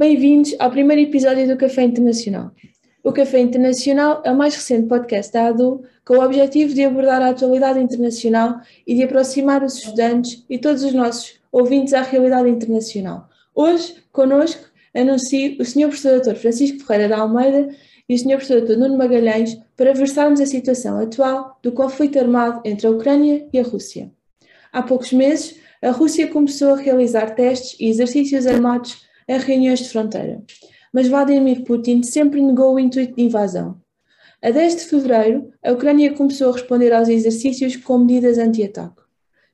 Bem-vindos ao primeiro episódio do Café Internacional. O Café Internacional é o mais recente podcast da ADU com o objetivo de abordar a atualidade internacional e de aproximar os estudantes e todos os nossos ouvintes à realidade internacional. Hoje, connosco, anuncio o Sr. Professor Dr. Francisco Ferreira da Almeida e o Sr. Professor Dr. Nuno Magalhães para versarmos a situação atual do conflito armado entre a Ucrânia e a Rússia. Há poucos meses, a Rússia começou a realizar testes e exercícios armados em reuniões de fronteira, mas Vladimir Putin sempre negou o intuito de invasão. A 10 de fevereiro, a Ucrânia começou a responder aos exercícios com medidas anti-ataque.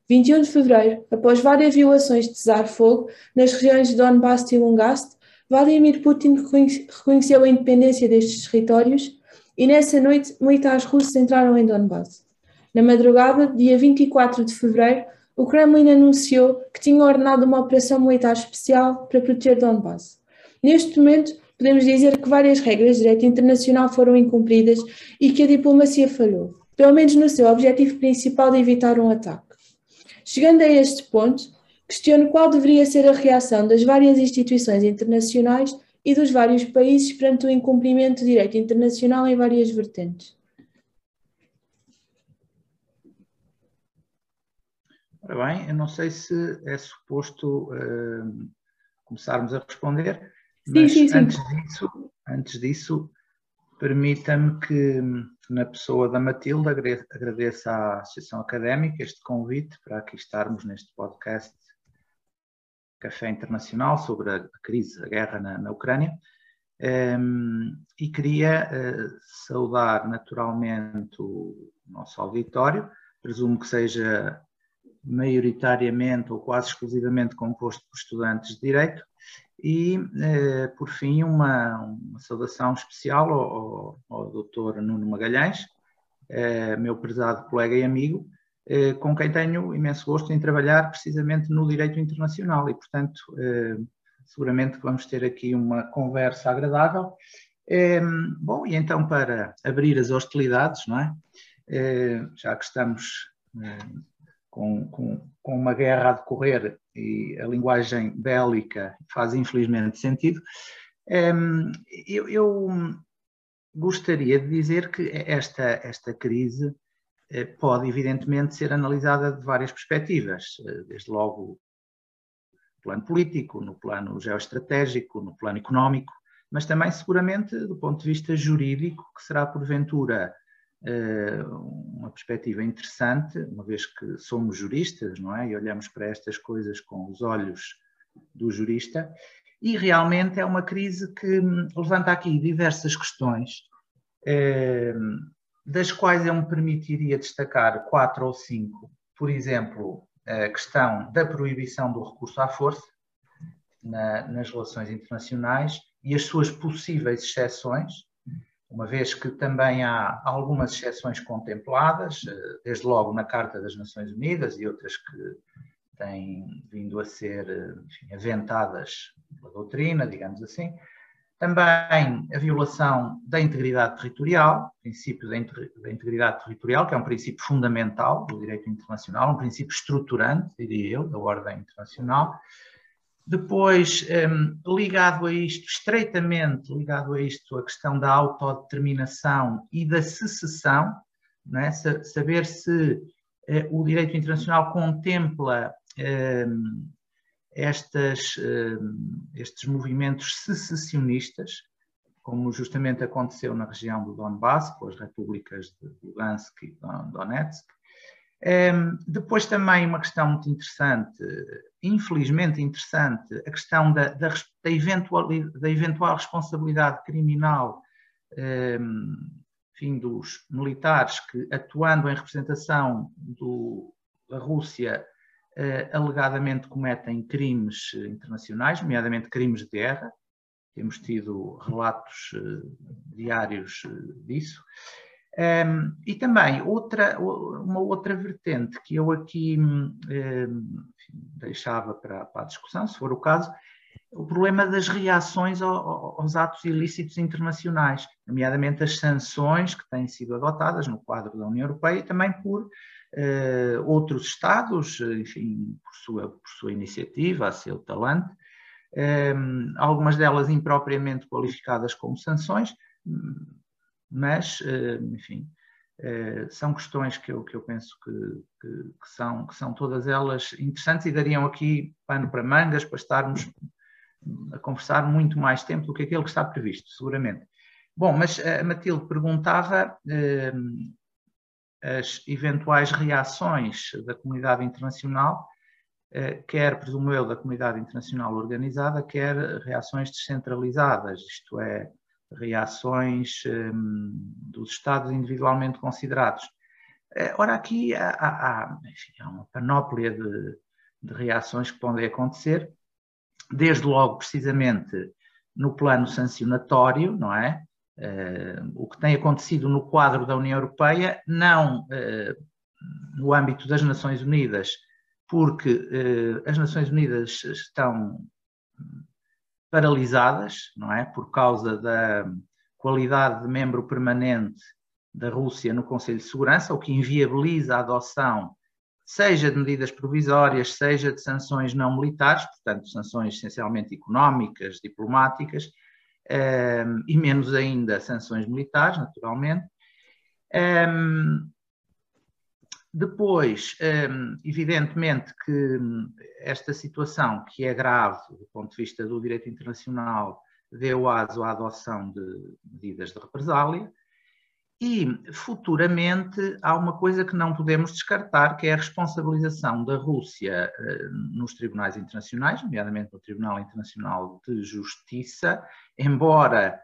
21 de fevereiro, após várias violações de cessar-fogo nas regiões de Donbass e Lungaste, Vladimir Putin reconheceu a independência destes territórios e nessa noite militares russos entraram em Donbass. Na madrugada, dia 24 de fevereiro, o Kremlin anunciou que tinha ordenado uma operação militar especial para proteger Donbass. Neste momento, podemos dizer que várias regras de direito internacional foram incumpridas e que a diplomacia falhou, pelo menos no seu objetivo principal de evitar um ataque. Chegando a este ponto, questiono qual deveria ser a reação das várias instituições internacionais e dos vários países perante o incumprimento do direito internacional em várias vertentes. Ora bem, eu não sei se é suposto uh, começarmos a responder, mas sim, sim, sim. antes disso, antes disso permita-me que, na pessoa da Matilde, agradeça à Associação Académica este convite para aqui estarmos neste podcast Café Internacional sobre a crise, a guerra na, na Ucrânia. Um, ehm, e queria uh, saudar naturalmente o nosso auditório, presumo que seja maioritariamente ou quase exclusivamente composto por estudantes de Direito, e, eh, por fim, uma, uma, saudação especial ao, ao, ao. Nuno Magalhães, eh, meu prezado colega e amigo, eh, com quem tenho imenso gosto em trabalhar precisamente no direito internacional e, portanto, seguramente vamos ter aqui uma conversa agradável. Bom, e então, para abrir as hostilidades, não é? Já que estamos com, com, com uma guerra a decorrer e a linguagem bélica faz infelizmente sentido, ehm, eu, eu gostaria de dizer que esta, esta crise eh, pode evidentemente ser analisada de várias perspectivas, eh, desde logo no plano político, no plano geoestratégico, no plano económico, mas também seguramente do ponto de vista jurídico, que será porventura uma perspectiva interessante, uma vez que somos juristas, não é? E olhamos para estas coisas com os olhos do jurista, e realmente é uma crise que levanta aqui diversas questões, eh, das quais eu me permitiria destacar quatro ou cinco. Por exemplo, a questão da proibição do recurso à força na, nas relações internacionais e as suas possíveis exceções, uma vez que também há algumas exceções contempladas, eh, desde logo na Carta das Nações Unidas e outras que têm vindo a ser eh, enfim, aventadas pela doutrina, digamos assim. Também a violação da integridade territorial, princípio da integridade territorial, que é um princípio fundamental do direito internacional, um princípio estruturante, diria eu, da ordem internacional. Depois, um, ligado a isto, estreitamente ligado a isto, a questão da autodeterminação e da secessão, é? saber se uh, o direito internacional contempla um, estas, um, estes movimentos secessionistas, como justamente aconteceu na região do Donbass, com as repúblicas de Lugansk e Donetsk, um, depois também uma questão muito interessante, infelizmente interessante, a questão da, da, da, eventual, da eventual responsabilidade criminal um, enfim, dos militares que, atuando em representação do, da Rússia, uh, alegadamente cometem crimes internacionais, nomeadamente crimes de guerra. Temos tido relatos uh, diários uh, disso. Um, e também outra, uma outra vertente que eu aqui um, deixava para, para, a discussão, se for o caso, o problema das reações ao, aos atos ilícitos internacionais, nomeadamente as sanções que têm sido adotadas no quadro da União Europeia e também por uh, outros Estados, enfim, por sua, por sua iniciativa, a seu talante, um, algumas delas impropriamente qualificadas como sanções, mas, enfim, são questões que eu, que eu penso que, que, que, são, que são todas elas interessantes e dariam aqui pano para mangas para estarmos a conversar muito mais tempo do que aquele que está previsto, seguramente. Bom, mas a Matilde perguntava eh, as eventuais reações da comunidade internacional, eh, quer, presumo eu, da comunidade internacional organizada, quer reações descentralizadas, isto é, reações eh, dos Estados individualmente considerados. Eh, ora, aqui há, há, enfim, há uma panóplia de, de reações que podem acontecer, desde logo, precisamente, no plano sancionatório, não é? Uh, o que tem acontecido no quadro da União Europeia, não uh, no âmbito das Nações Unidas, porque as Nações Unidas estão paralisadas, não é? Por causa da qualidade de membro permanente da Rússia no Conselho de Segurança, o que inviabiliza a adoção seja de medidas provisórias, seja de sanções não militares, portanto, sanções essencialmente económicas, diplomáticas, um, e menos ainda sanções militares, naturalmente. Um, depois, um, evidentemente que esta situação, que é grave do ponto de vista do direito internacional, deu aso à adoção de medidas de represália, e futuramente há uma coisa que não podemos descartar, que é a responsabilização da Rússia eh, nos tribunais internacionais, nomeadamente no Tribunal Internacional de Justiça, embora,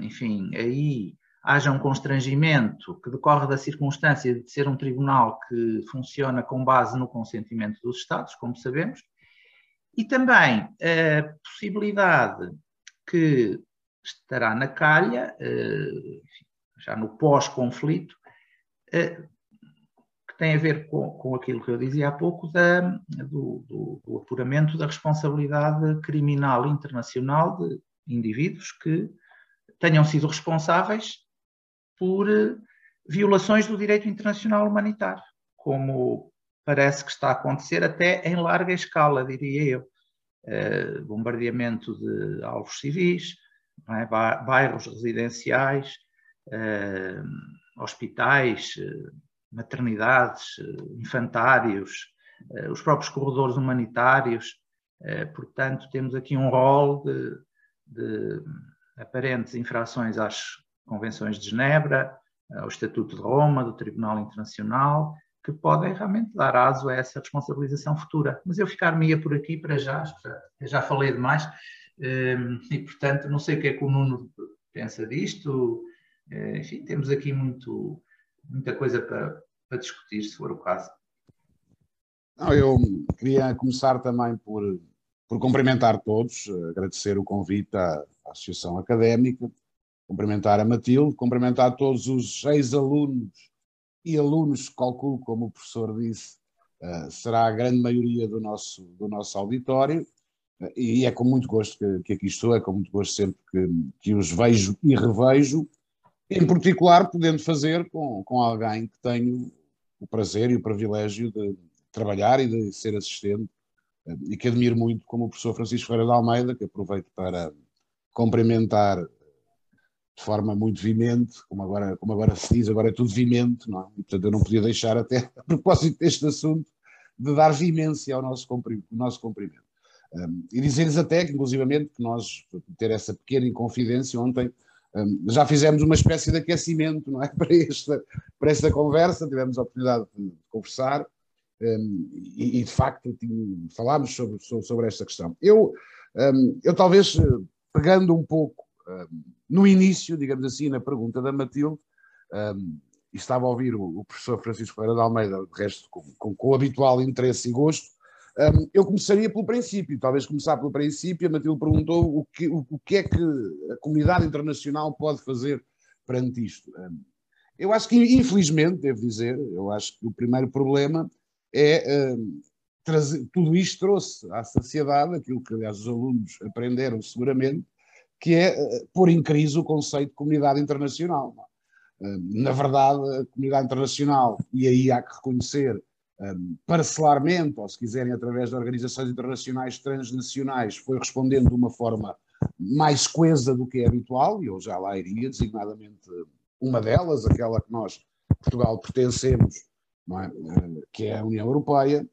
enfim, aí haja um constrangimento que decorre da circunstância de ser um tribunal que funciona com base no consentimento dos Estados, como sabemos, e também a possibilidade que estará na calha, eh, já no pós-conflito, eh, que tem a ver com, com aquilo que eu dizia há pouco, da, do, do, do apuramento da responsabilidade criminal internacional de indivíduos que tenham sido responsáveis por eh, violações do direito internacional humanitário, como parece que está a acontecer até em larga escala, diria eu. Uh, bombardeamento de alvos civis, é? bairros residenciais, uh, hospitais, maternidades, infantários, os próprios corredores humanitários. portanto, temos aqui um rol de, de aparentes infrações às convenções de Genebra, ao Estatuto de Roma, do Tribunal Internacional, que podem realmente dar aso a essa responsabilização futura. Mas eu ficar-me-ia por aqui para já, já, já falei demais, e portanto não sei o que é que o Nuno pensa disto, eh, enfim, temos aqui muito, muita coisa para, para discutir, se for o caso. Não, eu queria começar também por, por cumprimentar todos, agradecer o convite à, à Associação Académica, cumprimentar a Matilde, cumprimentar todos os ex-alunos e alunos, calculo, como o professor disse, uh, será a grande maioria do nosso, do nosso auditório, uh, e é com muito gosto que, que aqui estou, é com muito gosto sempre que, que os vejo e revejo, em particular podendo fazer com, com alguém que tenho o prazer e o privilégio de trabalhar e de ser assistente eh, e que admiro muito como o professor Francisco Ferreira de Almeida, que aproveito para cumprimentar de forma muito vimente, como agora, como agora se diz, agora é tudo vimente, não é? E, portanto eu não podia deixar até, a propósito deste assunto, de dar vimência ao nosso. Nosso cumprimento. Um, e dizer-lhes até que, inclusivamente, que nós, ter essa pequena inconfidência ontem, já fizemos uma espécie de aquecimento não é? para, esta, para esta conversa, tivemos a oportunidade de conversar um, e, e, de facto falámos sobre, sobre, sobre, esta questão. Eu, um, eu talvez, eh, pegando um pouco um, no início, digamos assim, na pergunta da Matilde, e estava a ouvir o, o professor Francisco Ferreira de Almeida, de resto com, com, com o habitual interesse e gosto, um, eu começaria pelo princípio, talvez começar pelo princípio. A Matilde perguntou o que, o, o que é que a comunidade internacional pode fazer perante isto. Um, eu acho que, infelizmente, devo dizer, eu acho que o primeiro problema é um, trazer, tudo isto trouxe à sociedade, aquilo que, aliás, os alunos aprenderam seguramente, que é uh, pôr em crise o conceito de comunidade internacional. Na verdade, a comunidade internacional, e aí há que reconhecer um, parcelarmente, ou se quiserem, através de organizações internacionais transnacionais, foi respondendo de uma forma mais coesa do que é habitual, e eu já lá iria, designadamente uma delas, aquela que nós, Portugal, pertencemos, é? Eh, que é a União Europeia,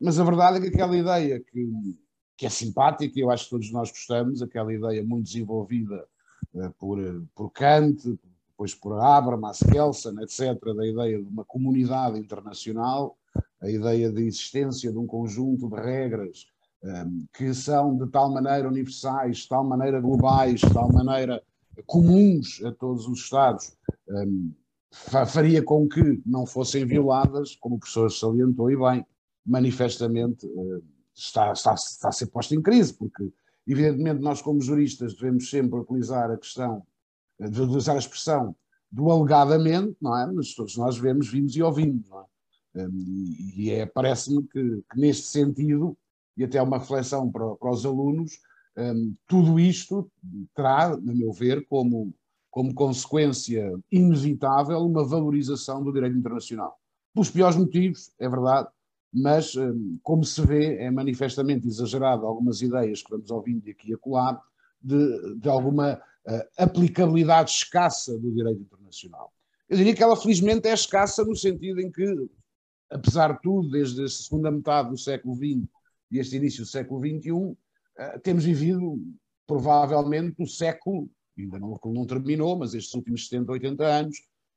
mas a verdade é que aquela ideia que, que é simpática, eu acho que todos nós gostamos, aquela ideia muito desenvolvida uh, por, por Kant, depois por Abraham, Kelsen, etc., da ideia de uma comunidade internacional, a ideia de existência de um conjunto de regras um, ehm, que são de tal maneira universais, de tal maneira globais, de tal maneira comuns a todos os Estados, um, faria com que não fossem violadas, como o professor salientou e bem, manifestamente uh, está, está, está a ser posta em crise, porque evidentemente nós como juristas devemos sempre utilizar a questão, eh, de utilizar a expressão do alegadamente, não é? Mas todos nós vemos, vimos e ouvimos, não é? E é, parece-me que, que, neste sentido, e até uma reflexão para, para os alunos, um, tudo isto terá, na meu ver, como, como consequência inevitável uma valorização do direito internacional. Pelos piores motivos, é verdade, mas, um, como se vê, é manifestamente exagerado algumas ideias que vamos ouvindo aqui e acolá de, de alguma uh, aplicabilidade escassa do direito internacional. Eu diria que ela, felizmente, é escassa no sentido em que apesar de tudo, desde a segunda metade do século XX e este início do século XXI, eh, temos vivido provavelmente o século, ainda não, não terminou, mas estes últimos 70, 80 anos,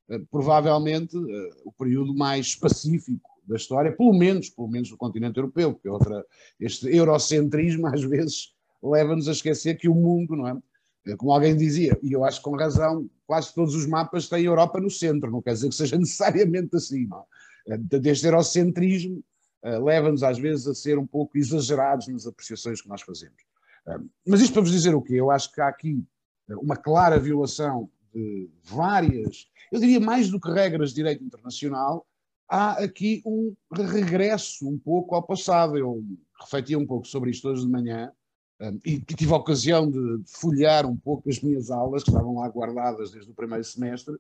eh, provavelmente eh, o período mais pacífico da história, pelo menos, pelo menos do continente europeu, porque outra, este eurocentrismo às vezes leva-nos a esquecer que o mundo, não é? Como alguém dizia, e eu acho com razão, quase todos os mapas têm a Europa no centro, não quer dizer que seja necessariamente assim, não é? deste eurocentrismo uh, leva-nos às vezes a ser um pouco exagerados nas apreciações que nós fazemos. Uh, mas isto para vos dizer o quê? Eu acho que há aqui uma clara violação de várias, eu diria mais do que regras de direito internacional, há aqui um regresso um pouco ao passado. Eu refletia um pouco sobre isto hoje de manhã um, e tive a ocasião de folhear um pouco as minhas aulas, que estavam lá guardadas desde o primeiro semestre,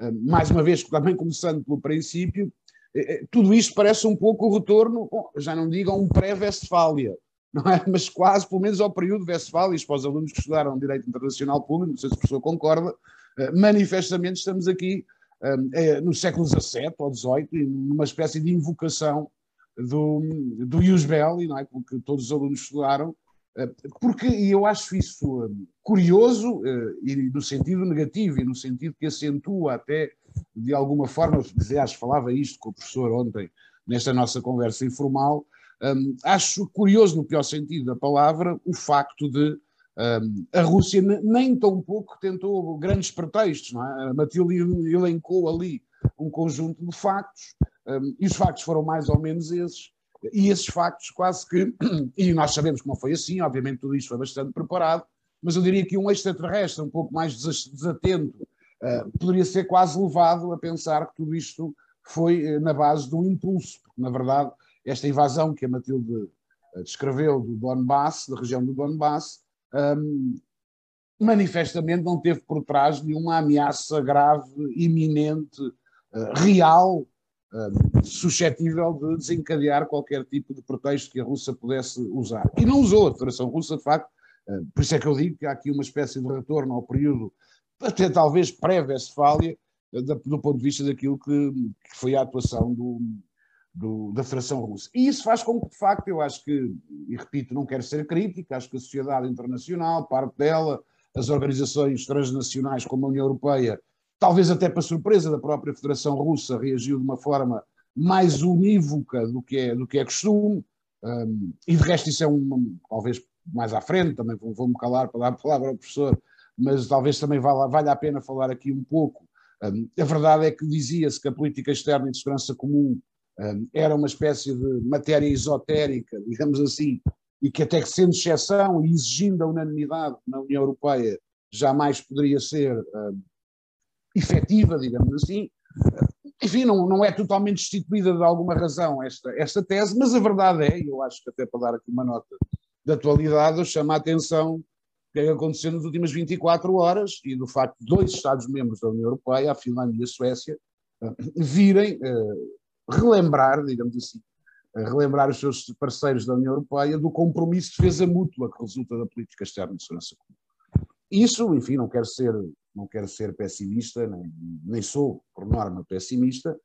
um, mais uma vez também começando pelo princípio, é, é, tudo isto parece um pouco o retorno, bom, já não digo a um pré-Vestfália, não é? mas quase, pelo menos ao período Westfália, para os alunos que estudaram Direito Internacional Público, não sei se o professor concorda, eh, manifestamente estamos aqui eh, no século XVII ou XVIII, numa espécie de invocação do, do Ius Belli, não é? porque todos os alunos estudaram, eh, porque, eu acho isso curioso, e no sentido negativo, e no sentido que acentua até de alguma forma, aliás, falava isto com o professor ontem, nesta nossa conversa informal, acho curioso, no pior sentido da palavra, o facto de a Rússia nem tão pouco tentou grandes pretextos. Não é? A Matilde elencou ali um conjunto de factos, e os factos foram mais ou menos esses, e esses factos quase que, e nós sabemos que não foi assim, obviamente tudo isto foi bastante preparado, mas eu diria que um extraterrestre um pouco mais desatento uh, poderia ser quase levado a pensar que tudo isto foi uh, na base de um impulso, porque na verdade esta invasão que a Matilde uh, descreveu do Donbass, da região do Donbass, um, manifestamente não teve por trás nenhuma ameaça grave, iminente, real, suscetível de desencadear qualquer tipo de pretexto que a Rússia pudesse usar. E não usou a Federação Russa, de facto, por isso é que eu digo que há aqui uma espécie de retorno ao período até talvez pré-Westfália, do ponto de vista daquilo que, que foi a atuação do, do, da Federação Russa. E isso faz com que, de facto, eu acho que, e repito, não quero ser crítica, acho que a sociedade internacional, parte dela, as organizações transnacionais como a União Europeia, talvez até para surpresa da própria Federação Russa, reagiu de uma forma mais unívoca do que é, do que é costume, um, e de resto isso é um, talvez mais à frente, também vou-me calar para dar a palavra ao professor, mas talvez também valha, valha a pena falar aqui um pouco. Um, a verdade é que dizia-se que a política externa e de segurança comum um, era uma espécie de matéria esotérica, digamos assim, e que até que sendo exceção e exigindo a unanimidade na União Europeia jamais poderia ser um, efetiva, digamos assim. Enfim, não, não é totalmente destituída de alguma razão esta, esta tese, mas a verdade é, e eu acho que até para dar aqui uma nota de atualidade, eu chamo a atenção é que aconteceu nas últimas 24 horas e do facto de dois Estados-membros da União Europeia, a Finlândia e a Suécia, virem, eh, relembrar, digamos assim, relembrar os seus parceiros da União Europeia do compromisso de defesa mútua que resulta da política externa de segurança comum. Isso, enfim, não quero ser, não quero ser pessimista, nem, nem sou, por norma, pessimista,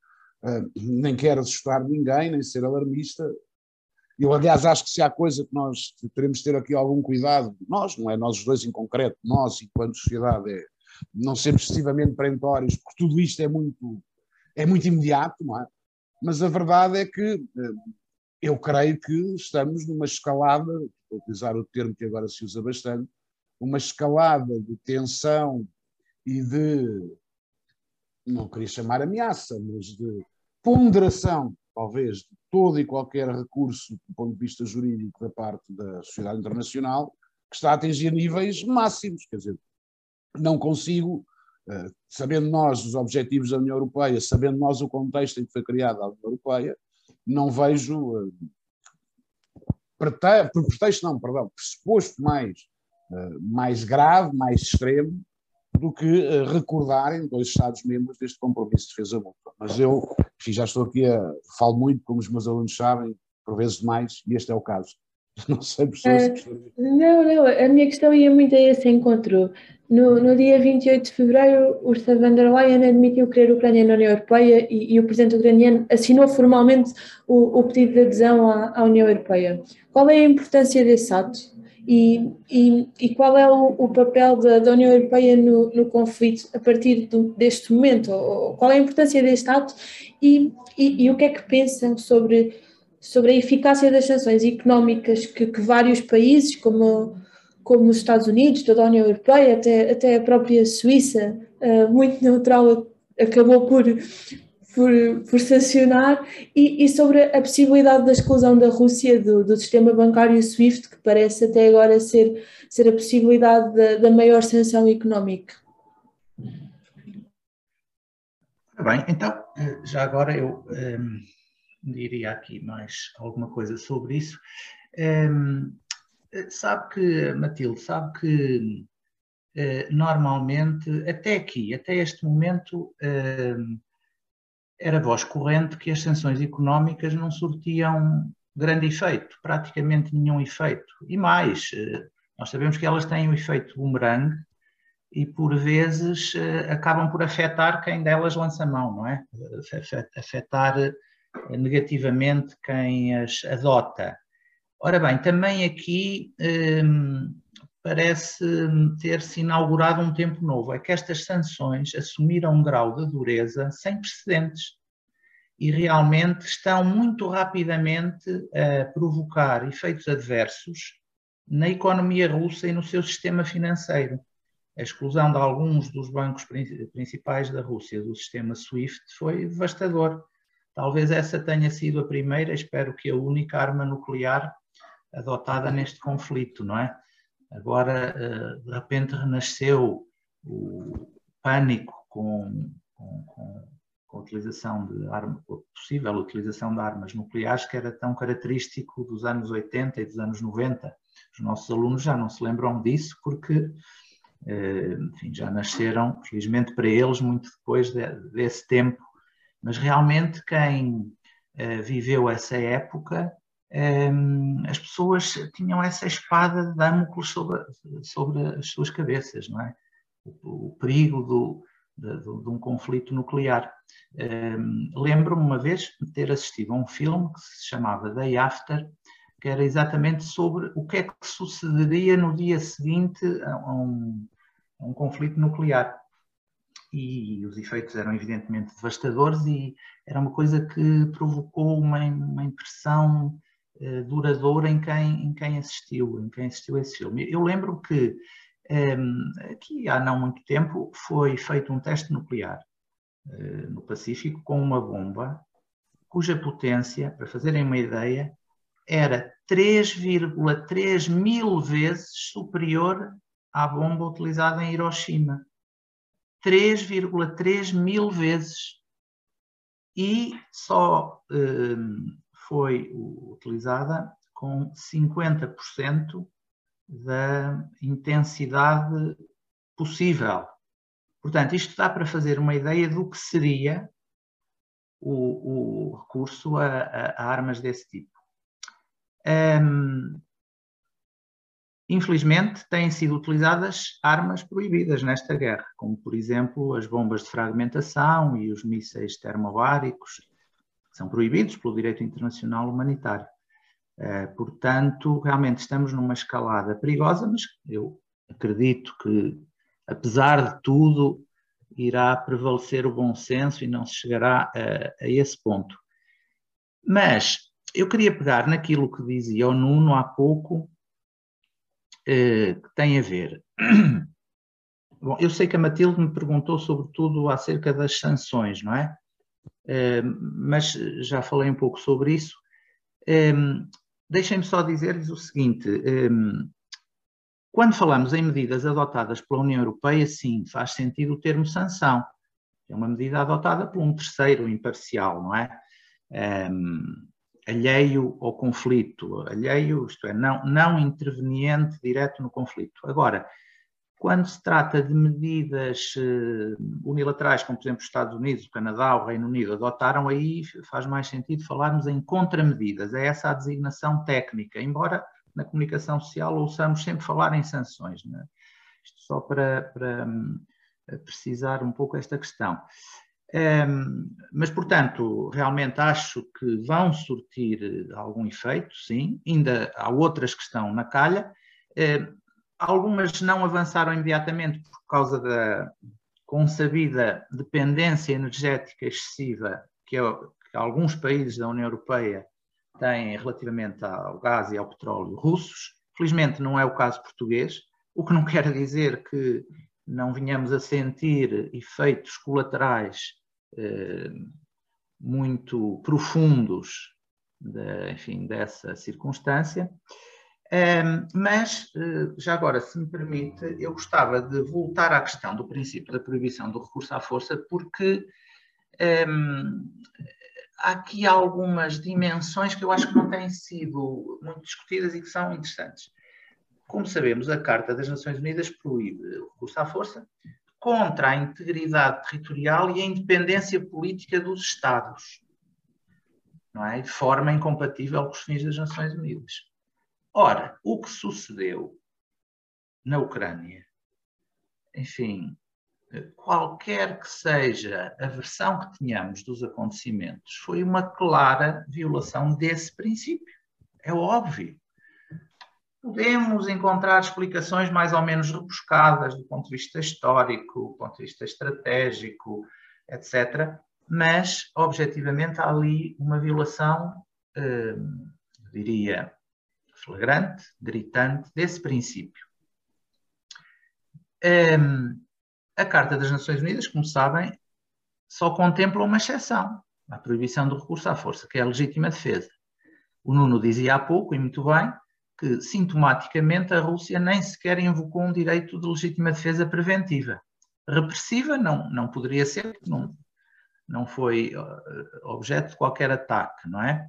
uh, nem quero assustar ninguém, nem ser alarmista. Eu, aliás, acho que se há coisa que nós teremos ter aqui algum cuidado, nós, não é nós os dois em concreto, nós, enquanto sociedade, é não sermos excessivamente perentórios, porque tudo isto é muito, é muito imediato, não é? Mas a verdade é que uh, eu creio que estamos numa escalada, vou utilizar o termo que agora se usa bastante, uma escalada de tensão e de, não queria chamar ameaça, mas de ponderação, talvez, de todo e qualquer recurso do ponto de vista jurídico da parte da sociedade internacional, que está a atingir níveis máximos. Quer dizer, não consigo, eh, sabendo nós os objetivos da União Europeia, sabendo nós o contexto em que foi criada a União Europeia, não vejo, por pretexto não, perdão, pressuposto mais, eh, mais grave, mais extremo, do que eh, recordarem dois Estados-membros deste compromisso de defesa mútua. Mas eu, enfim, já estou aqui a. falo muito, como os meus alunos sabem, por vezes demais, e este é o caso. Não sei, professor. Uh, não, não, a minha questão ia muito a esse encontro. No, no dia 28 de fevereiro, Ursula von der Leyen admitiu querer a Ucrânia na União Europeia e, e o presidente ucraniano assinou formalmente o, o pedido de adesão à, à, União Europeia. Qual é a importância desse ato e, e, e qual é o, o papel da, da, União Europeia no, no conflito a partir do, deste momento? Qual é a importância deste ato e, e, o que é que pensam sobre, sobre a eficácia das sanções económicas que, que vários países, como como os Estados Unidos, toda a União Europeia, até, até a própria Suíça, uh, muito neutral, acabou por, por, por sancionar, e, e, sobre a possibilidade da exclusão da Rússia do, do, sistema bancário SWIFT, que parece até agora ser, ser a possibilidade da, da maior sanção económica. Bem, então, eh, já agora eu um, ehm, diria aqui mais alguma coisa sobre isso. Um, Sabe que, Matilde, sabe que eh, normalmente, até aqui, até este momento, eh, era voz corrente que as sanções económicas não surtiam grande efeito, praticamente nenhum efeito. E mais, eh, nós sabemos que elas têm o um efeito boomerang e por vezes acabam por afetar quem delas lança mão, não é? Afetar negativamente quem as adota. Ora bem, também aqui hum, parece ter-se inaugurado um tempo novo. É que estas sanções assumiram um grau de dureza sem precedentes e realmente estão muito rapidamente a provocar efeitos adversos na economia russa e no seu sistema financeiro. A exclusão de alguns dos bancos principais da Rússia do sistema SWIFT foi devastador. Talvez essa tenha sido a primeira, espero que a única arma nuclear adotada neste conflito, não é? Agora, eh, de repente, renasceu o pânico com, com, com a utilização de arma, possível utilização de armas nucleares, que era tão característico dos anos 80 e dos anos 90. Os nossos alunos já não se lembram disso, porque eh, enfim, já nasceram, felizmente para eles, muito depois desse tempo. Mas realmente quem eh, viveu essa época um, as pessoas tinham essa espada de Damocles sobre, sobre as suas cabeças, não é? O, o perigo do, de, de, um conflito nuclear. Um, Lembro-me uma vez de ter assistido a um filme que se chamava Day After, que era exatamente sobre o que é que sucederia no dia seguinte a um, a um conflito nuclear. E os efeitos eram evidentemente devastadores e era uma coisa que provocou uma, uma impressão eh, duradoura em quem, em quem assistiu, em quem assistiu a esse filme. Eu lembro que um, ehm, aqui há não muito tempo foi feito um teste nuclear uh, no Pacífico com uma bomba cuja potência, para fazerem uma ideia, era 3,3 mil vezes superior à bomba utilizada em Hiroshima. 3,3 mil vezes. E só ehm, foi utilizada com 50% da intensidade possível. Portanto, isto dá para fazer uma ideia do que seria o, o recurso a, a, armas desse tipo. Um, infelizmente, têm sido utilizadas armas proibidas nesta guerra, como, por exemplo, as bombas de fragmentação e os mísseis termobáricos, que são proibidos pelo direito internacional humanitário. Uh, portanto, realmente estamos numa escalada perigosa, mas eu acredito que, apesar de tudo, irá prevalecer o bom senso e não se chegará a, a esse ponto. Mas eu queria pegar naquilo que dizia o Nuno há pouco, eh, que tem a ver. Bom, eu sei que a Matilde me perguntou sobretudo acerca das sanções, não é? Eh, mas já falei um pouco sobre isso. Eh, Deixem-me só dizer-lhes o seguinte: quando falamos em medidas adotadas pela União Europeia, sim, faz sentido o termo sanção. É uma medida adotada por um terceiro imparcial, não é? Alheio ao conflito, alheio, isto é, não, não interveniente direto no conflito. Agora, quando se trata de medidas uh, unilaterais, como por exemplo os Estados Unidos, o Canadá, o Reino Unido adotaram, aí faz mais sentido falarmos em contramedidas. É essa a designação técnica, embora na comunicação social ouçamos sempre falar em sanções. É? Isto só para, para um, precisar um pouco esta questão. Um, mas, portanto, realmente acho que vão surtir algum efeito, sim. Ainda há outras que estão na calha. Um, algumas não avançaram imediatamente por causa da consabida dependência energética excessiva que, é, que alguns países da União Europeia têm relativamente ao gás e ao petróleo russos. Felizmente não é o caso português, o que não quer dizer que não venhamos a sentir efeitos colaterais eh, muito profundos de, enfim, dessa circunstância. Um, mas, uh, já agora, se me permite, eu gostava de voltar à questão do princípio da proibição do recurso à força, porque um, há aqui algumas dimensões que eu acho que não têm sido muito discutidas e que são interessantes. Como sabemos, a Carta das Nações Unidas proíbe o recurso à força contra a integridade territorial e a independência política dos Estados, não é? de forma incompatível com os fins das Nações Unidas. Ora, o que sucedeu na Ucrânia, enfim, qualquer que seja a versão que tenhamos dos acontecimentos, foi uma clara violação desse princípio. É óbvio. Podemos encontrar explicações mais ou menos rebuscadas do ponto de vista histórico, do ponto de vista estratégico, etc. Mas, objetivamente, há ali uma violação, eh, diria, flagrante, gritante, desse princípio. Um, a Carta das Nações Unidas, como sabem, só contempla uma exceção, a proibição do recurso à força, que é a legítima defesa. O Nuno dizia há pouco, e muito bem, que sintomaticamente a Rússia nem sequer invocou um direito de legítima defesa preventiva. Repressiva não, não poderia ser, não, não foi objeto de qualquer ataque, não é?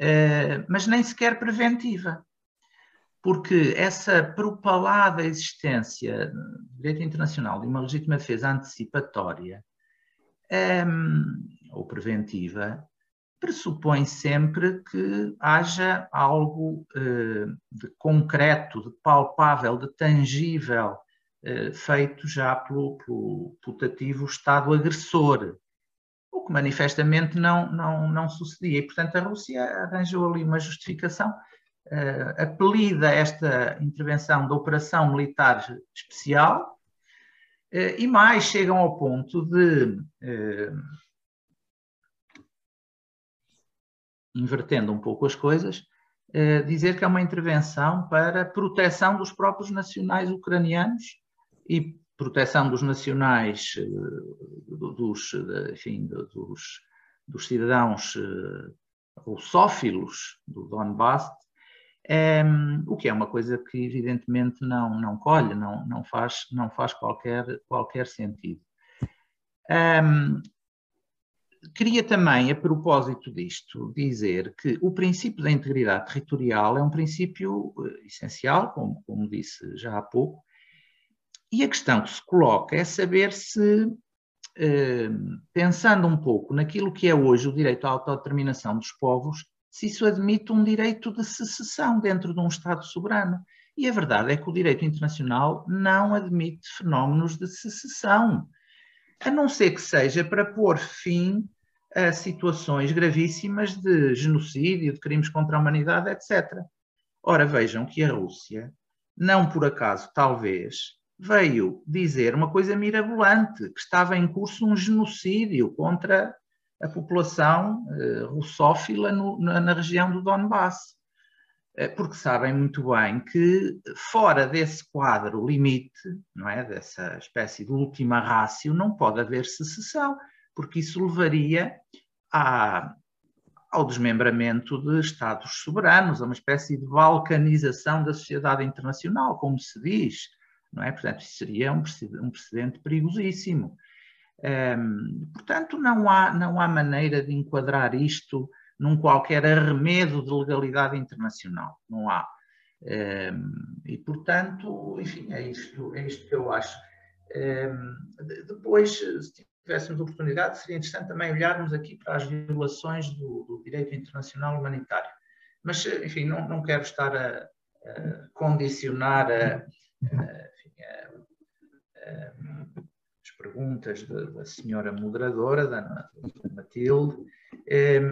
Uh, mas nem sequer preventiva porque essa propalada existência do direito internacional de uma legítima defesa antecipatória um, ou preventiva pressupõe sempre que haja algo uh, de concreto, de palpável, de tangível uh, feito já pelo, pelo putativo Estado agressor, o que manifestamente não, não, não sucedia. E, portanto, a Rússia arranjou ali uma justificação uh, apelida esta intervenção da Operação Militar Especial e mais chegam ao ponto de, uh, invertendo um pouco as coisas, dizer que é uma intervenção para proteção dos próprios nacionais ucranianos e proteção dos nacionais, dos, enfim, dos, dos cidadãos russófilos do Donbass um, o que é uma coisa que evidentemente não, não colhe, não, não, faz, não faz qualquer, qualquer sentido. Um, queria também, a propósito disto, dizer que o princípio da integridade territorial é um princípio eh, essencial, como, como disse já há pouco, e a questão que se coloca é saber se eh, pensando um pouco naquilo que é hoje o direito à autodeterminação dos povos, se isso admite um direito de secessão dentro de um Estado soberano. E a verdade é que o direito internacional não admite fenómenos de secessão, a não ser que seja para pôr fim a situações gravíssimas de genocídio, de crimes contra a humanidade, etc. Ora, vejam que a Rússia, não por acaso, talvez, veio dizer uma coisa mirabolante, que estava em curso um genocídio contra a população uh, russófila no, na, na, região do Donbass. Uh, porque sabem muito bem que, fora desse quadro limite, não é, dessa espécie de última rácio, não pode haver secessão, porque isso levaria ao desmembramento de Estados soberanos, a uma espécie de balcanização da sociedade internacional, como se diz, não é? Portanto, isso seria um precedente, um precedente perigosíssimo. Um, portanto, não há, não há maneira de enquadrar isto num qualquer arremedo de legalidade internacional. Não há. Um, e, portanto, enfim, é isto, é isto que eu acho. Um, depois, se tivéssemos oportunidade, seria interessante também olharmos aqui para as violações do, do direito internacional humanitário. Mas, enfim, não, não quero estar a, a condicionar a, a, enfim, as perguntas da, da, senhora moderadora, da, Matilde.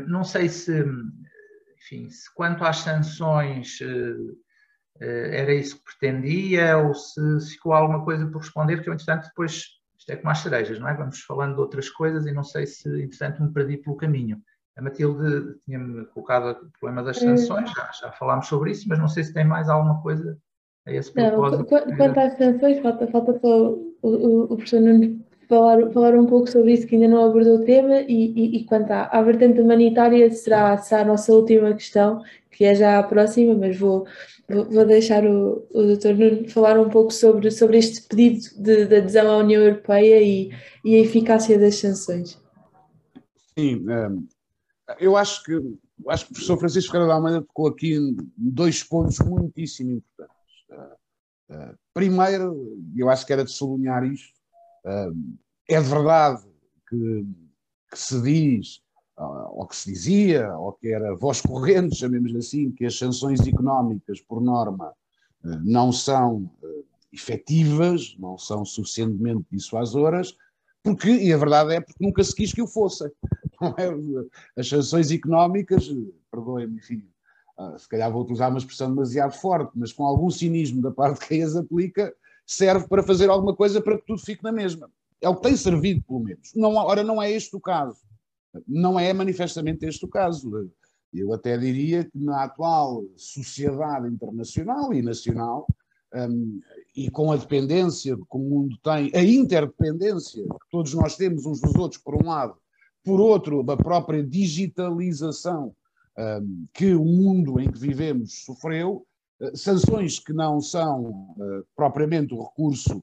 Não sei se, enfim, se quanto às sanções eh, eh, era isso que pretendia ou se, se ficou alguma coisa por responder, que eu, entretanto, depois isto é como as cerejas, não é? Vamos falando de outras coisas e não sei se, entretanto, me perdi pelo caminho. A Matilde tinha-me colocado o problema das sanções, já, já falámos sobre isso, mas não sei se tem mais alguma coisa a esse propósito. Não, quanto às sanções, falta, falta só o, o, o professor Nuno falar, falar um pouco sobre isso, que ainda não abordou o tema, e, e, e quanto à, à vertente humanitária, será, será a nossa última questão, que é já a próxima, mas vou, vou deixar o, o doutor Nuno falar um pouco sobre, sobre este pedido de, de adesão à União Europeia e, e a eficácia das sanções. Sim, ehm, eu acho que, acho que o professor Francisco Ferreira da Almeida tocou aqui dois pontos muitíssimo importantes. Eh, eh, primeiro, eu acho que era de sublinhar isto, é verdade que, que se diz ou que se dizia, ou que era voz corrente, chamemos assim, que as sanções económicas, por norma, eh, não são eh, efetivas, não são suficientemente dissuasoras, porque, e a verdade é porque nunca se quis que o fossem. É? As sanções económicas, perdoem-me, enfim, ah, se calhar vou usar uma expressão demasiado forte, mas com algum cinismo da parte de quem as aplica, serve para fazer alguma coisa para que tudo fique na mesma. É o que tem servido, pelo menos. Não, ora, não é este o caso. Não é manifestamente este o caso. Eu até diria que na atual sociedade internacional e nacional, um, e com a dependência que o mundo tem, a interdependência que todos nós temos uns dos outros, por um lado, por outro, a própria digitalização um, que o mundo em que vivemos sofreu, sanções que não são uh, propriamente o recurso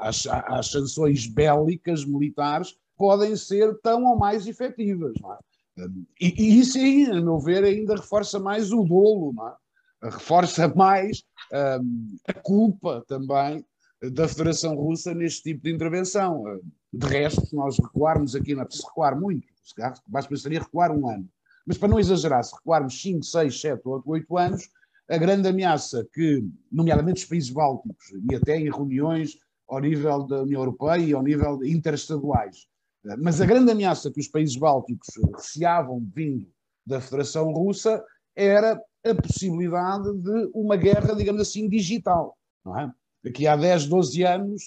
às, às sanções bélicas militares, podem ser tão ou mais efetivas. É? E, e, isso, aí, a meu ver, ainda reforça mais o dolo, é? reforça mais um, a culpa também da Federação Russa neste tipo de intervenção. De resto, se nós recuarmos aqui, não se recuar muito, basta seria recuar um ano. Mas para não exagerar, se recuarmos 5, 6, 7 ou 8 anos, a grande ameaça que, nomeadamente os países bálticos, e até em reuniões ao nível da União Europeia e ao nível interestaduais, mas a grande ameaça que os países bálticos receavam vindo da Federação Russa era a possibilidade de uma guerra, digamos assim, digital. Não é? Daqui há 10, 12 anos,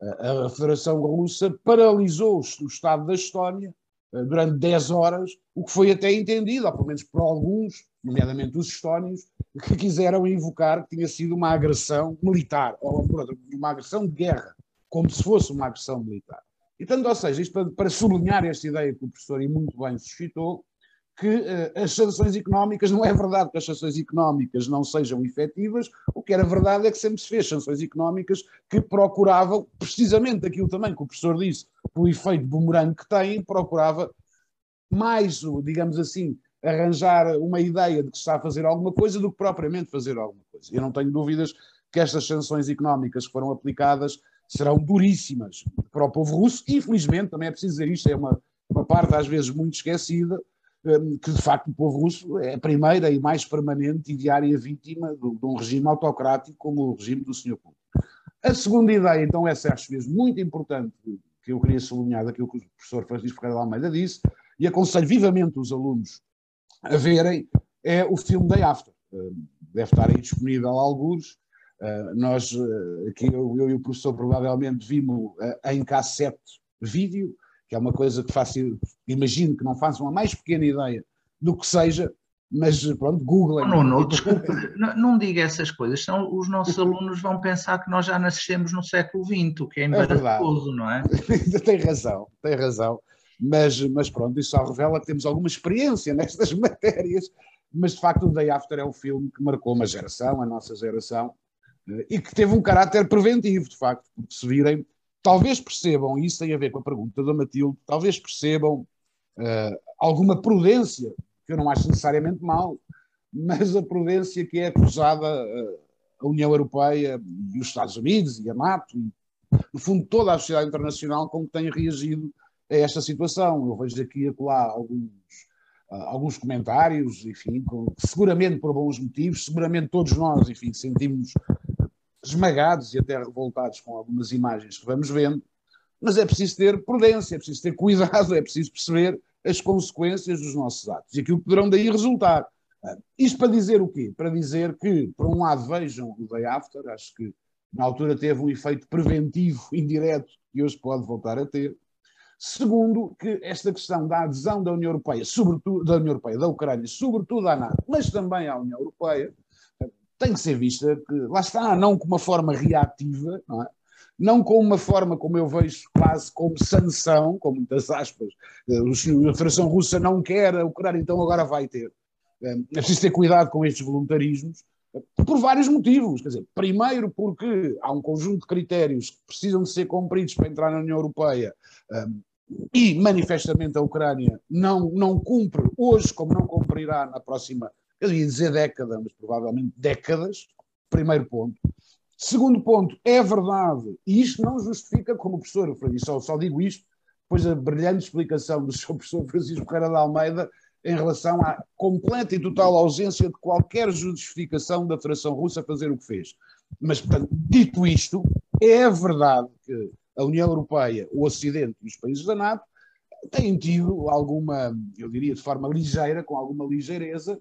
eh, a Federação Russa paralisou o Estado da Estónia durante 10 horas, o que foi até entendido, ou pelo menos por alguns, nomeadamente os estónios, que quiseram invocar que tinha sido uma agressão militar, ou uma agressão de guerra, como se fosse uma agressão militar. E tanto, ou seja, isto para, para, sublinhar esta ideia que o professor e muito bem suscitou, que uh, as sanções económicas, não é verdade que as sanções económicas não sejam efetivas, o que era verdade é que sempre se fez sanções económicas que procuravam, precisamente aquilo também que o professor disse, pelo efeito bumerangue que têm, procurava mais, digamos assim, arranjar uma ideia de que está a fazer alguma coisa do que propriamente fazer alguma coisa. Eu não tenho dúvidas que estas sanções económicas que foram aplicadas serão duríssimas para o povo russo. Infelizmente, também é preciso dizer isto, é uma, uma parte às vezes muito esquecida, que de facto o povo russo é a primeira e mais permanente e diária vítima de, um regime autocrático como o regime do Sr. Putin. A segunda ideia, então, essa acho mesmo muito importante, que eu queria sublinhar daquilo que o professor Francisco Ferreira de Almeida disse, e aconselho vivamente os alunos a verem, é o filme Day After. Hum, deve estar aí disponível a alguns, Uh, nós, aqui eu, eu, e o professor provavelmente vimos em cassete vídeo, que é uma coisa que faço, imagino que não façam a mais pequena ideia do que seja, mas pronto, Google. Não, não, desculpe, não, não diga essas coisas, são, os nossos alunos vão pensar que nós já nascemos no século XX, o que é, é embaraçoso, é não é? tem razão, tem razão. Mas, mas pronto, isso só revela que temos alguma experiência nestas matérias, mas de facto o Day After é um filme que marcou uma geração, a nossa geração, e que teve um caráter preventivo, de facto, porque se virem, talvez percebam, e isso tem a ver com a pergunta da Matilde, talvez percebam uh, alguma prudência, que eu não acho necessariamente mal, mas a prudência que é acusada uh, a União Europeia e os Estados Unidos e a NATO, e, no fundo toda a sociedade internacional, como tem reagido a esta situação. Eu vejo aqui e acolá alguns alguns comentários, enfim, com, seguramente por bons motivos, seguramente todos nós, enfim, sentimos esmagados e até revoltados com algumas imagens que vamos vendo, mas é preciso ter prudência, é preciso ter cuidado, é preciso perceber as consequências dos nossos atos e aquilo que poderão daí resultar. Ah, isto para dizer o quê? Para dizer que, por um lado, vejam o Day After, acho que na altura teve um efeito preventivo indireto que hoje pode voltar a ter. Segundo, que esta questão da adesão da União Europeia, sobretudo da União Europeia, da Ucrânia, sobretudo à NATO, mas também à União Europeia, tem que ser vista que, lá está, não com uma forma reativa, não, é? não com uma forma como eu vejo quase como sanção, com muitas aspas, eh, a Federação Russa não quer a Ucrânia, então agora vai ter. Eh, é preciso ter cuidado com estes voluntarismos, eh, por vários motivos. Quer dizer, primeiro porque há um conjunto de critérios que precisam de ser cumpridos para entrar na União Europeia e manifestamente a Ucrânia não, não cumpre hoje, como não cumprirá na próxima eu ia dizer década, mas provavelmente décadas, primeiro ponto. Segundo ponto, é verdade, e isto não justifica, como professor, e só, só digo isto, depois a brilhante explicação do seu professor Francisco Ferreira de Almeida em relação à completa e total ausência de qualquer justificação da Federação Russa fazer o que fez. Mas, portanto, dito isto, é verdade que a União Europeia, o Ocidente e os países da NATO têm tido alguma, eu diria de forma ligeira, com alguma ligeireza,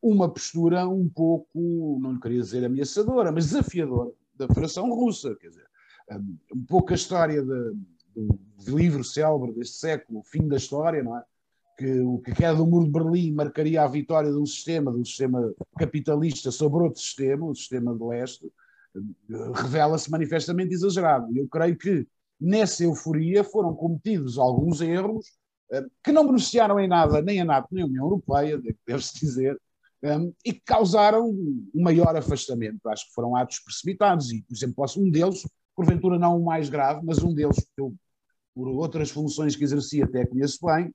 uma postura um pouco, não lhe queria dizer ameaçadora, mas desafiadora da Federação Russa. Quer dizer, eh, um pouco a história do, livro célebre deste século, o fim da história, não é? que o que queda do muro de Berlim marcaria a vitória de um sistema, de um sistema capitalista sobre outro sistema, o sistema de leste, eh, revela-se manifestamente exagerado. Eu creio que nessa euforia foram cometidos alguns erros que não beneficiaram em nada nem a NATO nem a União Europeia, deve-se dizer, um, e que causaram um maior afastamento. Acho que foram atos precipitados e, por exemplo, um deles, porventura não o mais grave, mas um deles que eu, por outras funções que exerci até conheço bem,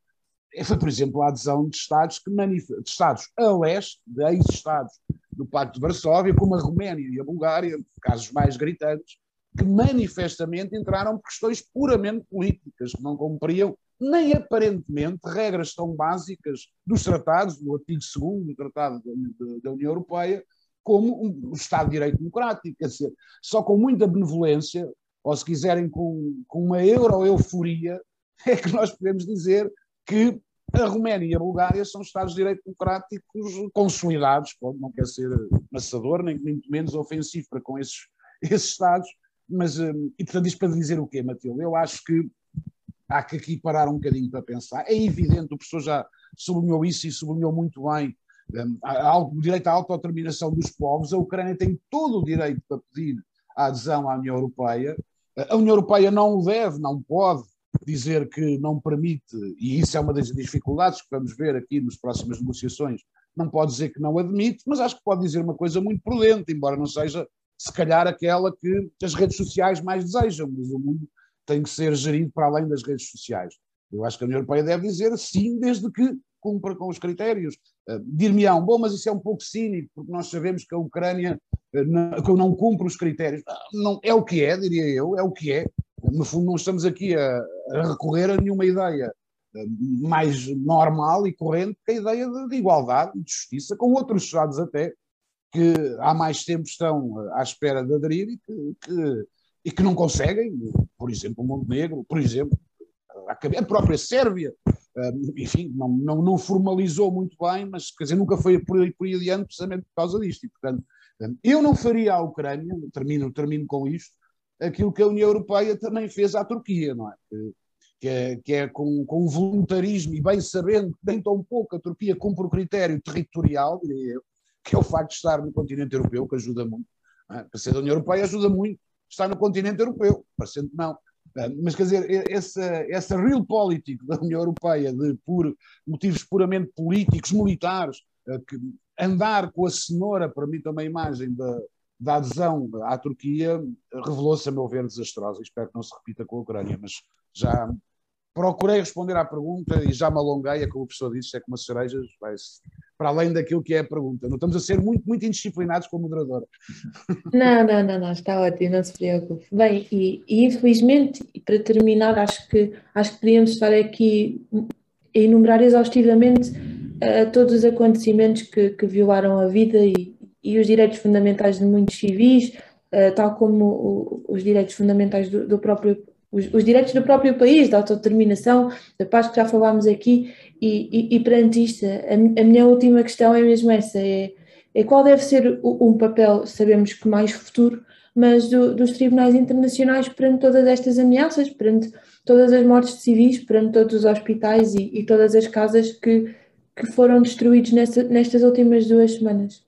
é, foi, por exemplo, a adesão de Estados, que de Estados a leste, de ex-Estados do Pacto de Varsóvia, como a Roménia e a Bulgária, casos mais gritantes, que manifestamente entraram por questões puramente políticas, que não cumpriam nem aparentemente regras tão básicas dos tratados, do artigo 2 do Tratado da União Europeia, como o Estado de Direito Democrático. Quer dizer, só com muita benevolência, ou se quiserem com, com uma euro-euforia, é que nós podemos dizer que a Roménia e a Bulgária são Estados de Direito Democráticos consolidados, não quer ser amassador, nem muito menos ofensivo para com esses, esses Estados, mas, hum, e portanto isto para dizer o quê, Matilde? Eu acho que há que aqui parar um bocadinho para pensar. É evidente, o professor já sublinhou isso e sublinhou muito bem um, o direito à autodeterminação dos povos. A Ucrânia tem todo o direito para pedir a adesão à União Europeia. A União Europeia não o deve, não pode dizer que não permite, e isso é uma das dificuldades que vamos ver aqui nas próximas negociações, não pode dizer que não admite, mas acho que pode dizer uma coisa muito prudente, embora não seja, se calhar, aquela que as redes sociais mais desejam, mas o mundo tem que ser gerido para além das redes sociais. Eu acho que a União Europeia deve dizer sim, desde que cumpra com os critérios. Uh, Dir-me-ão, bom, mas isso é um pouco cínico, porque nós sabemos que a Ucrânia uh, não, não cumpre os critérios. Não, é o que é, diria eu, é o que é. No fundo, não estamos aqui a, a recorrer a nenhuma ideia mais normal e corrente que a ideia de, de igualdade de justiça, com outros Estados até, que há mais tempo estão à espera de aderir e que, que, e que não conseguem, por exemplo, o Montenegro, por exemplo, a própria Sérvia, enfim, não, não, não, formalizou muito bem, mas quer dizer, nunca foi por aí, por aí adiante precisamente por causa disto. E, portanto, eu não faria à Ucrânia, termino, termino com isto, aquilo que a União Europeia também fez à Turquia, não é? Que, é, que é com, com voluntarismo e bem sabendo que nem tão pouco a Turquia cumpre o critério territorial, diria eu, que é o facto de estar no continente europeu, que ajuda muito. É? Para ser da União Europeia ajuda muito estar no continente europeu, parecendo que não. Mas quer dizer, essa, essa real política da União Europeia, de por motivos puramente políticos, militares, eh, que andar com a cenoura, permita uma imagem da, da adesão à Turquia, revelou-se, a meu ver, desastrosa. Espero que não se repita com a Ucrânia, mas já procurei responder à pergunta e já me alonguei, é como o professor disse, é como as cerejas, vai-se para além daquilo que é a pergunta. Não estamos a ser muito, muito indisciplinados como moderadora. Não, não, não, não, está ótimo, não se preocupe. Bem, e, e infelizmente, para terminar, acho que, acho que podíamos estar aqui a enumerar exaustivamente uh, todos os acontecimentos que, que violaram a vida e, e os direitos fundamentais de muitos civis, uh, tal como o, os direitos fundamentais do, do próprio os, os, direitos do próprio país, da autodeterminação, da paz que já falámos aqui, e, e, e perante isto, a, a, minha última questão é mesmo essa: é, é qual deve ser o, um papel, sabemos que mais futuro, mas do, dos tribunais internacionais perante todas estas ameaças, perante todas as mortes de civis, perante todos os hospitais e, e todas as casas que, que foram destruídos nessa, nestas últimas duas semanas.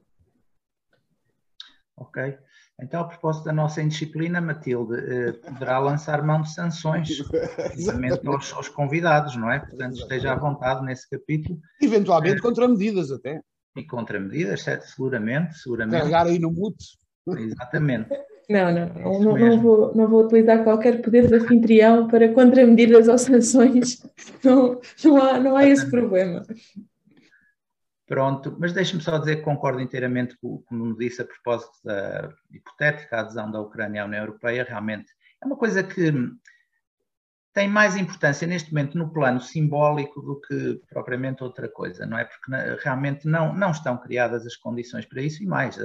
Ok. Então, a propósito da nossa indisciplina, Matilde, eh, poderá lançar mão de sanções, precisamente aos, aos, convidados, não é? Portanto, esteja à vontade nesse capítulo. Eventualmente eh, contra medidas até. E contra medidas, seguramente, seguramente. Carregar aí no mute. Exatamente. Não, não, é não, não, vou, não vou utilizar qualquer poder de anfitrião para contramedidas ou sanções. Não, não, há, não há esse problema. Pronto, mas deixe-me só dizer que concordo inteiramente com o que me disse a propósito da hipotética adesão da Ucrânia à União Europeia. Realmente é uma coisa que tem mais importância neste momento no plano simbólico do que propriamente outra coisa, não é? Porque realmente não, não estão criadas as condições para isso e mais.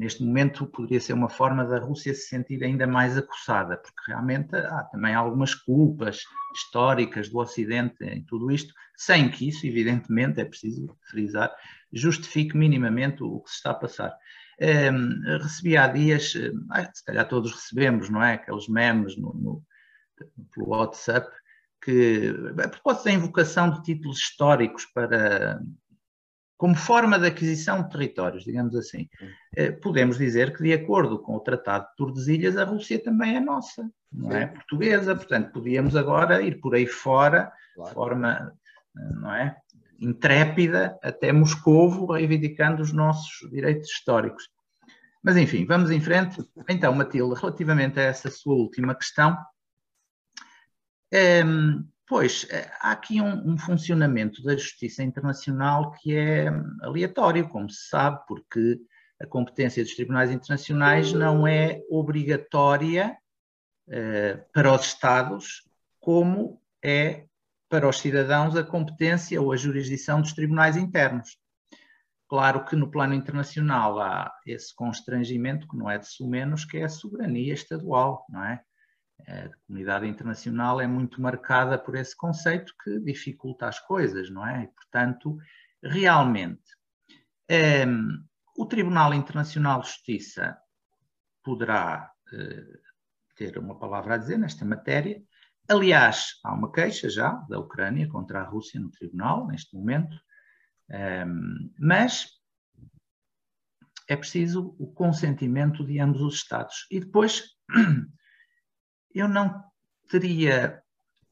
Neste momento poderia ser uma forma da Rússia se sentir ainda mais acossada, porque realmente há também algumas culpas históricas do Ocidente em tudo isto, sem que isso, evidentemente, é preciso frisar, justifique minimamente o que se está a passar. Um, recebi há dias, eh, se calhar todos recebemos, não é? Aqueles memes no, no, pelo WhatsApp, que, a propósito da invocação de títulos históricos para como forma de aquisição de territórios, digamos assim, eh, podemos dizer que, de acordo com o Tratado de Tordesilhas, a Rússia também é nossa, não é? Portuguesa, portanto, podíamos agora ir por aí fora, de forma, não é, intrépida, até Moscovo, reivindicando os nossos direitos históricos. Mas, enfim, vamos em frente. Então, Matilde, relativamente a essa sua última questão, ehm, Pois, eh, há aqui um, um, funcionamento da justiça internacional que é aleatório, como se sabe, porque a competência dos tribunais internacionais não é obrigatória eh, para os Estados, como é para os cidadãos a competência ou a jurisdição dos tribunais internos. Claro que no plano internacional há esse constrangimento, que não é de sumenos, que é a soberania estadual, não é? A comunidade internacional é muito marcada por esse conceito que dificulta as coisas, não é? E, portanto, realmente, um, ehm, o Tribunal Internacional de Justiça poderá uh, ter uma palavra a dizer nesta matéria. Aliás, há uma queixa já da Ucrânia contra a Rússia no Tribunal, neste momento, um, ehm, mas é preciso o consentimento de ambos os Estados. E depois eu não teria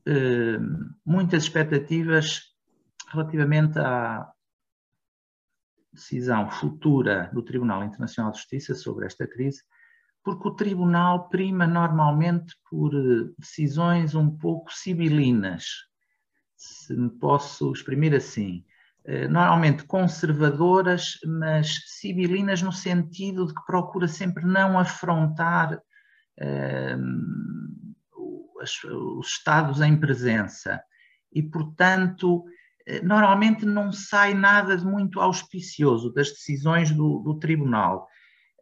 eh, muitas expectativas relativamente à decisão futura do Tribunal Internacional de Justiça sobre esta crise, porque o Tribunal prima normalmente por eh, decisões um pouco sibilinas, se me posso exprimir assim. normalmente conservadoras, mas civilinas no sentido de que procura sempre não afrontar os estados em presença. E, portanto, normalmente não sai nada de muito auspicioso das decisões do, do tribunal.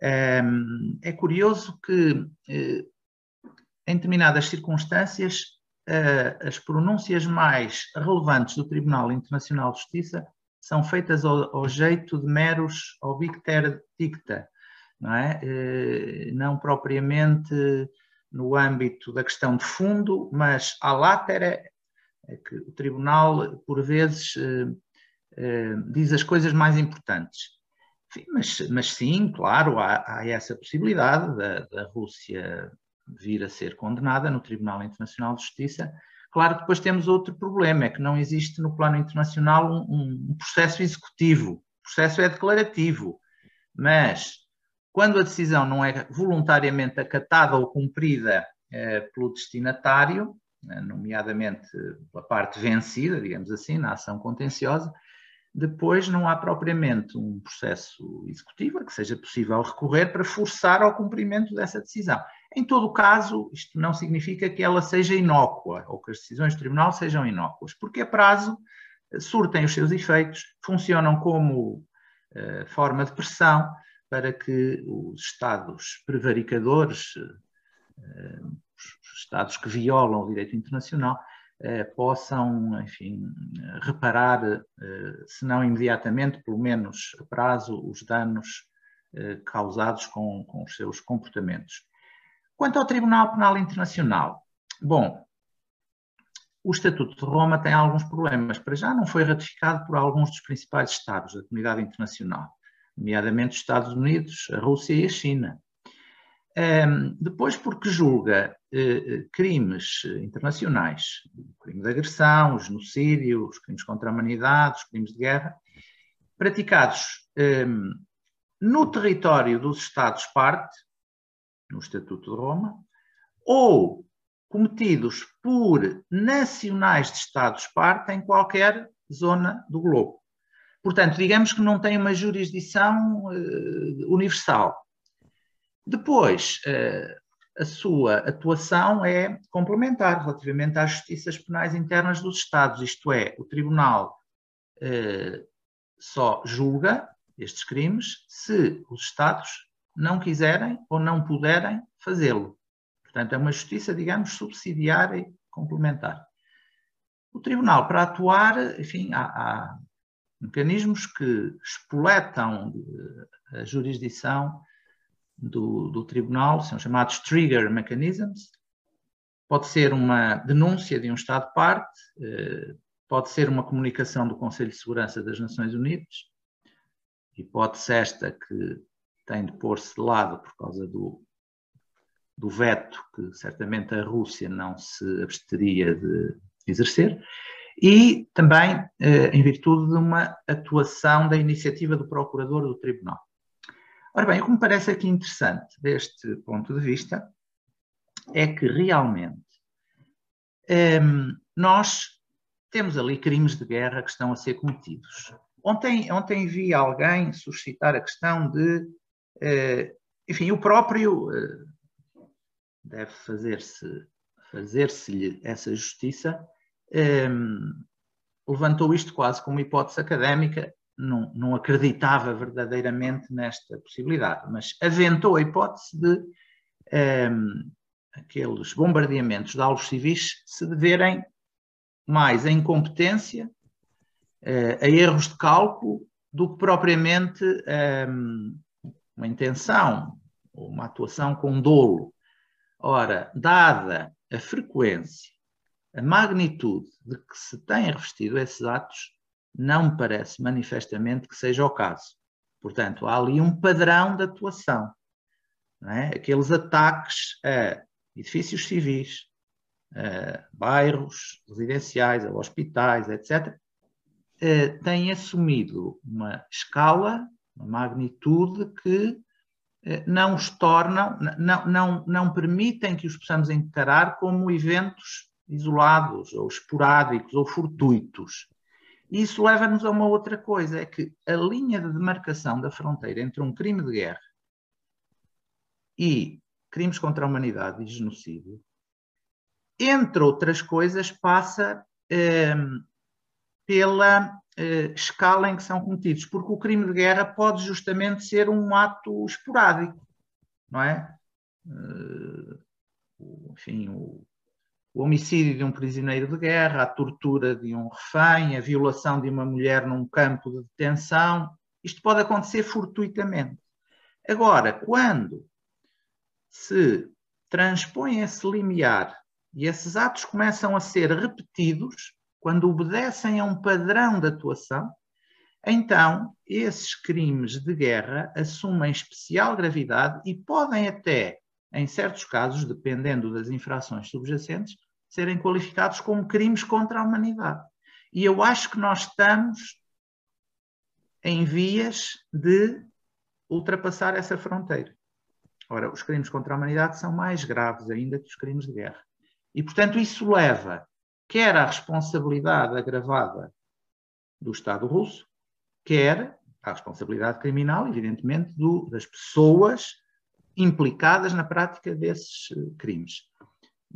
É curioso que, em determinadas circunstâncias, as pronúncias mais relevantes do Tribunal Internacional de Justiça são feitas ao, ao jeito de meros obicter dicta, não é? Não propriamente no âmbito da questão de fundo, mas à látera é que o Tribunal, por vezes, diz as coisas mais importantes. Mas, mas, sim, claro, há, há essa possibilidade da, da Rússia vir a ser condenada no Tribunal Internacional de Justiça. Claro, depois temos outro problema, é que não existe no plano internacional um, um processo executivo. O processo é declarativo, mas quando a decisão não é voluntariamente acatada ou cumprida eh, pelo destinatário, eh, nomeadamente pela parte vencida, digamos assim, na ação contenciosa, depois não há propriamente um processo executivo a que seja possível recorrer para forçar ao cumprimento dessa decisão. Em todo o caso, isto não significa que ela seja inócua ou que as decisões do tribunal sejam inócuas, porque a prazo eh, surtem os seus efeitos, funcionam como forma de pressão para que os Estados prevaricadores, uh, os Estados que violam o direito internacional, eh, possam, enfim, reparar, eh, se não imediatamente, pelo menos a prazo, os danos eh, causados com, com os seus comportamentos. Quanto ao Tribunal Penal Internacional, bom, o Estatuto de Roma tem alguns problemas. Para já não foi ratificado por alguns dos principais Estados da comunidade internacional, nomeadamente os Estados Unidos, a Rússia e a China. Depois, porque julga uh, crimes internacionais, o crime de agressão, o genocídio, os crimes contra a humanidade, os crimes de guerra, praticados no território dos Estados-parte, no Estatuto de Roma, ou cometidos por nacionais de Estados-parte em qualquer zona do globo. Portanto, digamos que não tem uma jurisdição uh, universal depois, eh, a sua atuação é complementar relativamente às justiças penais internas dos Estados, isto é, o Tribunal eh, só julga estes crimes se os Estados não quiserem ou não puderem fazê-lo. Portanto, é uma justiça, digamos, subsidiária e complementar. O Tribunal, para atuar, enfim, há, há mecanismos que espoletam eh, a jurisdição do, do tribunal, são chamados trigger mechanisms. Pode ser uma denúncia de um Estado-parte, eh, pode ser uma comunicação do Conselho de Segurança das Nações Unidas, hipótese esta que tem de pôr-se de lado por causa do, do veto que certamente a Rússia não se absteria de exercer, e também eh, em virtude de uma atuação da iniciativa do Procurador do Tribunal. Ora bem, o que me parece aqui interessante deste ponto de vista é que realmente um, nós temos ali crimes de guerra que estão a ser cometidos. Ontem, ontem vi alguém suscitar a questão de, uh, enfim, o próprio uh, deve fazer-se fazer-se-lhe essa justiça, um, levantou isto quase como hipótese académica não, não acreditava verdadeiramente nesta possibilidade, mas aventou a hipótese de um, ehm, aqueles bombardeamentos de alvos civis se deverem mais a incompetência, uh, a erros de cálculo, do que propriamente ehm, uma intenção ou uma atuação com dolo. Ora, dada a frequência, a magnitude de que se têm revestido esses atos, não me parece manifestamente que seja o caso. Portanto, há ali um padrão de atuação. É? Aqueles ataques a edifícios civis, a bairros residenciais, a hospitais, etc., eh, têm assumido uma escala, uma magnitude que eh, não os tornam, não, não, não permitem que os possamos encarar como eventos isolados ou esporádicos ou fortuitos isso leva-nos a uma outra coisa, é que a linha de demarcação da fronteira entre um crime de guerra e crimes contra a humanidade e genocídio, entre outras coisas, passa eh, pela eh, escala em que são cometidos, porque o crime de guerra pode justamente ser um ato esporádico, não é? Uh, enfim, o, o, homicídio de um prisioneiro de guerra, a tortura de um refém, a violação de uma mulher num campo de detenção, isto pode acontecer fortuitamente. Agora, quando se transpõe esse limiar e esses atos começam a ser repetidos, quando obedecem a um padrão de atuação, então esses crimes de guerra assumem especial gravidade e podem até, em certos casos, dependendo das infrações subjacentes, serem qualificados como crimes contra a humanidade. E eu acho que nós estamos em vias de ultrapassar essa fronteira. Ora, os crimes contra a humanidade são mais graves ainda que os crimes de guerra. E, portanto, isso leva quer a responsabilidade agravada do Estado russo, quer a responsabilidade criminal, evidentemente, do, das pessoas implicadas na prática desses eh, crimes.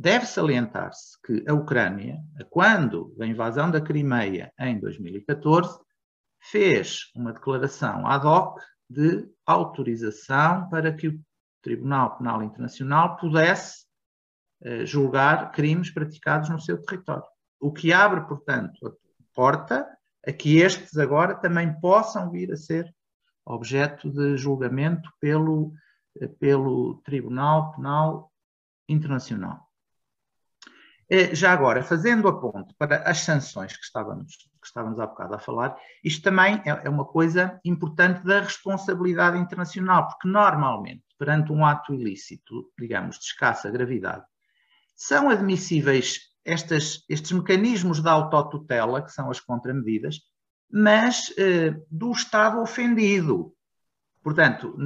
Deve salientar-se que a Ucrânia, quando da invasão da Crimeia em 2014, fez uma declaração ad hoc de autorização para que o Tribunal Penal Internacional pudesse eh, julgar crimes praticados no seu território. O que abre, portanto, a porta a que estes agora também possam vir a ser objeto de julgamento pelo, eh, pelo Tribunal Penal Internacional. Eh, já agora, fazendo a ponte para as sanções que estávamos, que estávamos há bocado a falar, isto também é, é uma coisa importante da responsabilidade internacional, porque normalmente, perante um ato ilícito, digamos, de escassa gravidade, são admissíveis estas, estes mecanismos de autotutela, que são as contramedidas, mas eh, do Estado ofendido. Portanto,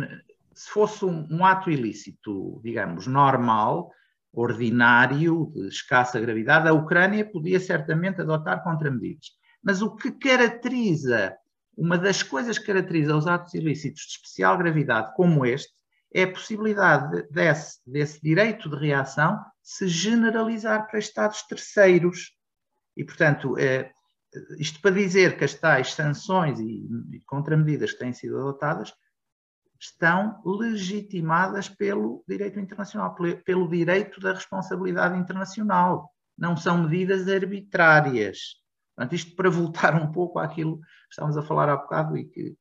se fosse um, um, ato ilícito, digamos, normal, ordinário, de escassa gravidade, a Ucrânia podia certamente adotar contramedidas. Mas o que caracteriza, uma das coisas que caracteriza os atos ilícitos de especial gravidade como este, é a possibilidade desse, desse direito de reação se generalizar para Estados terceiros. E, portanto, é, isto para dizer que as tais sanções e, e contramedidas que têm sido adotadas estão legitimadas pelo direito internacional, pelo, direito da responsabilidade internacional. Não são medidas arbitrárias. Portanto, isto para voltar um pouco àquilo que estávamos a falar há bocado e que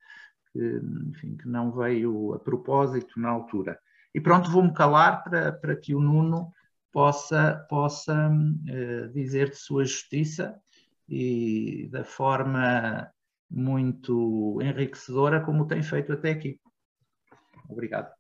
que, enfim, que não veio a propósito na altura. E pronto, vou-me calar para, para que o Nuno possa, possa uh, dizer de sua justiça e da forma muito enriquecedora como tem feito até aqui. Obrigado.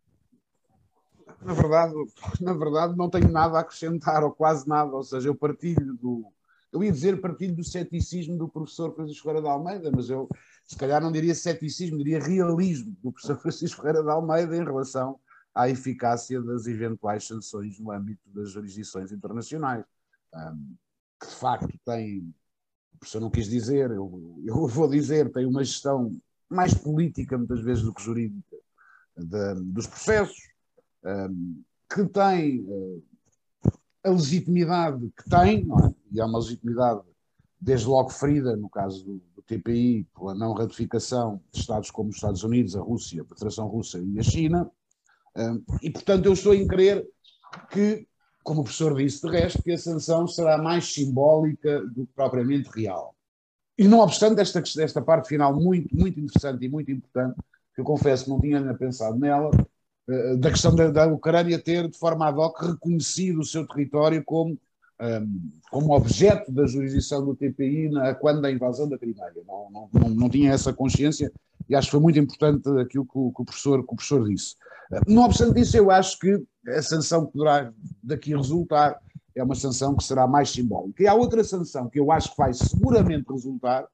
Na verdade, na verdade, não tenho nada a acrescentar, ou quase nada, ou seja, eu partilho do. Eu ia dizer partilho do ceticismo do professor Francisco Ferreira de Almeida, mas eu, se calhar não diria ceticismo, diria realismo do professor Francisco Ferreira de Almeida em relação à eficácia das eventuais sanções no âmbito das jurisdições internacionais, um, que de facto tem, o professor não quis dizer, eu, eu vou dizer, tem uma gestão mais política muitas vezes do que jurídica de, dos processos, um, que tem uh, a legitimidade que tem, é? e é uma legitimidade desde logo ferida, no caso do, TPI pela não ratificação de Estados como os Estados Unidos, a Rússia, a Federação Russa e a China, e portanto eu estou em crer que, como o professor disse de resto, que a sanção será mais simbólica do que propriamente real. E não obstante esta, esta parte final muito, muito interessante e muito importante, que eu confesso não tinha ainda pensado nela, eh, da questão da, da Ucrânia ter, de forma ad hoc, reconhecido o seu território como um, como objeto da jurisdição do TPI na, quando da invasão da Crimeia. Não, não, não, não, tinha essa consciência e acho que foi muito importante aquilo que o, que o, professor, que o professor disse. Não obstante isso, eu acho que a sanção que poderá daqui resultar é uma sanção que será mais simbólica. E há outra sanção que eu acho que vai seguramente resultar,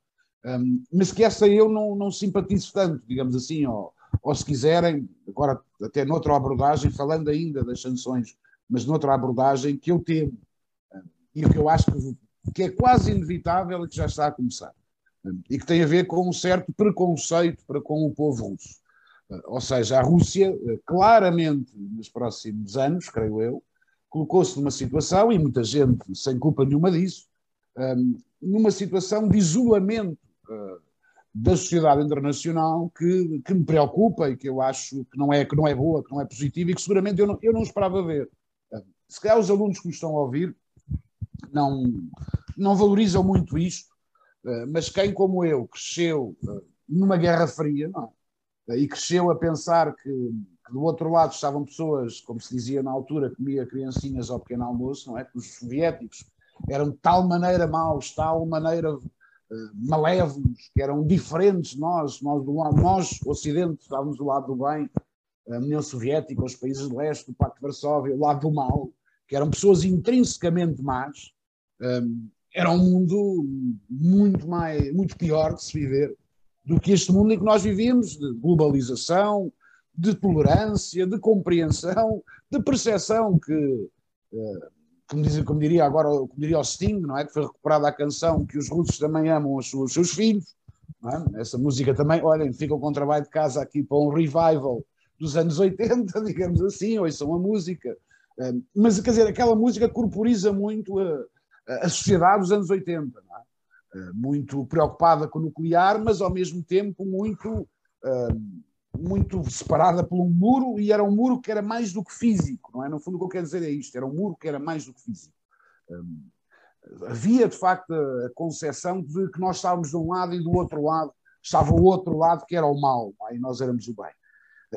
um, mas que essa eu não, não simpatizo tanto, digamos assim, ou, ou se quiserem, agora até noutra abordagem, falando ainda das sanções, mas noutra abordagem que eu temo e o que eu acho que, que é quase inevitável e que já está a começar. e que tem a ver com um certo preconceito para com o povo russo. Ou seja, a Rússia, claramente, nos próximos anos, creio eu, colocou-se numa situação, e muita gente sem culpa nenhuma disso, numa situação de isolamento da sociedade internacional que, que me preocupa e que eu acho que não é, que não é boa, que não é positiva e que seguramente eu não, eu não esperava ver. Se calhar os alunos que me estão a ouvir não, não valorizam muito isto, ah, mas quem como eu cresceu numa Guerra Fria é? e cresceu a pensar que, que, do outro lado estavam pessoas, como se dizia na altura, comia criancinhas ao pequeno almoço, não é? que os soviéticos eram de tal maneira maus, tal maneira malévolos, que eram diferentes de nós, nós, do nós, o Ocidente, estávamos do lado do bem, a União Soviética, os países de leste, o Pacto de Varsóvia, o lado do mal, que eram pessoas intrinsecamente más, um, era um mundo muito, mais, muito pior de se viver do que este mundo em que nós vivíamos, de globalização, de tolerância, de compreensão, de percepção que uh, como, diz, como diria agora, como diria o Sting, não é? Que foi recuperada a canção que os russos também amam os, os seus filhos. É? Essa música também, olhem, ficam com trabalho de casa aqui para um revival dos anos 80, digamos assim, ouçam a música. Mas, quer dizer, aquela música corporiza muito a, a sociedade dos anos 80, é? muito preocupada com o nuclear, mas ao mesmo tempo muito muito separada por um muro e era um muro que era mais do que físico, não é? No fundo, o que eu quero dizer é isto: era um muro que era mais do que físico. Um, havia, de facto, a concepção de que nós estávamos de um lado e do outro lado estava o outro lado que era o mal, é? e nós éramos o bem.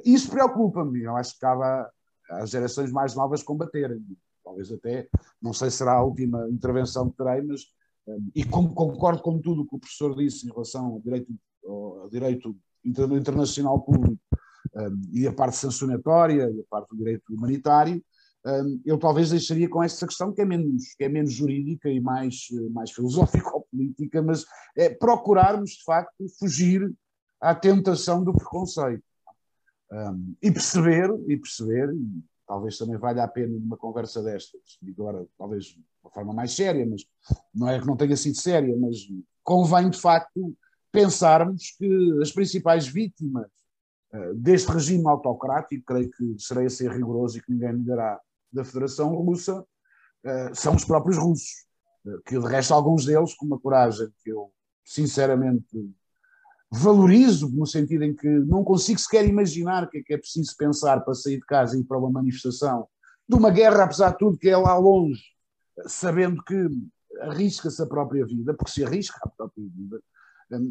Isso preocupa-me, eu acho que cabe às gerações mais novas combaterem. Talvez até, não sei se será a última intervenção que terei, mas, um, e como concordo com tudo o que o professor disse em relação ao direito, ao direito internacional público um, e a parte sancionatória e a parte do direito humanitário, um, eu talvez deixaria com essa questão que é menos, que é menos jurídica e mais, mais filosófica ou política, mas é procurarmos, de facto, fugir à tentação do preconceito. Um, e perceber, e perceber, e talvez também valha a pena numa conversa destas, agora talvez de uma forma mais séria, mas não é que não tenha sido séria, mas convém de facto pensarmos que as principais vítimas uh, deste regime autocrático, creio que serei a ser rigoroso e que ninguém me dará da Federação Russa, uh, são os próprios russos, uh, que de resto alguns deles, com uma coragem que eu sinceramente valorizo, no sentido em que não consigo sequer imaginar o que é que é preciso pensar para sair de casa e ir para uma manifestação de uma guerra, apesar de tudo, que é lá longe, sabendo que arrisca-se a própria vida, porque se arrisca a própria vida,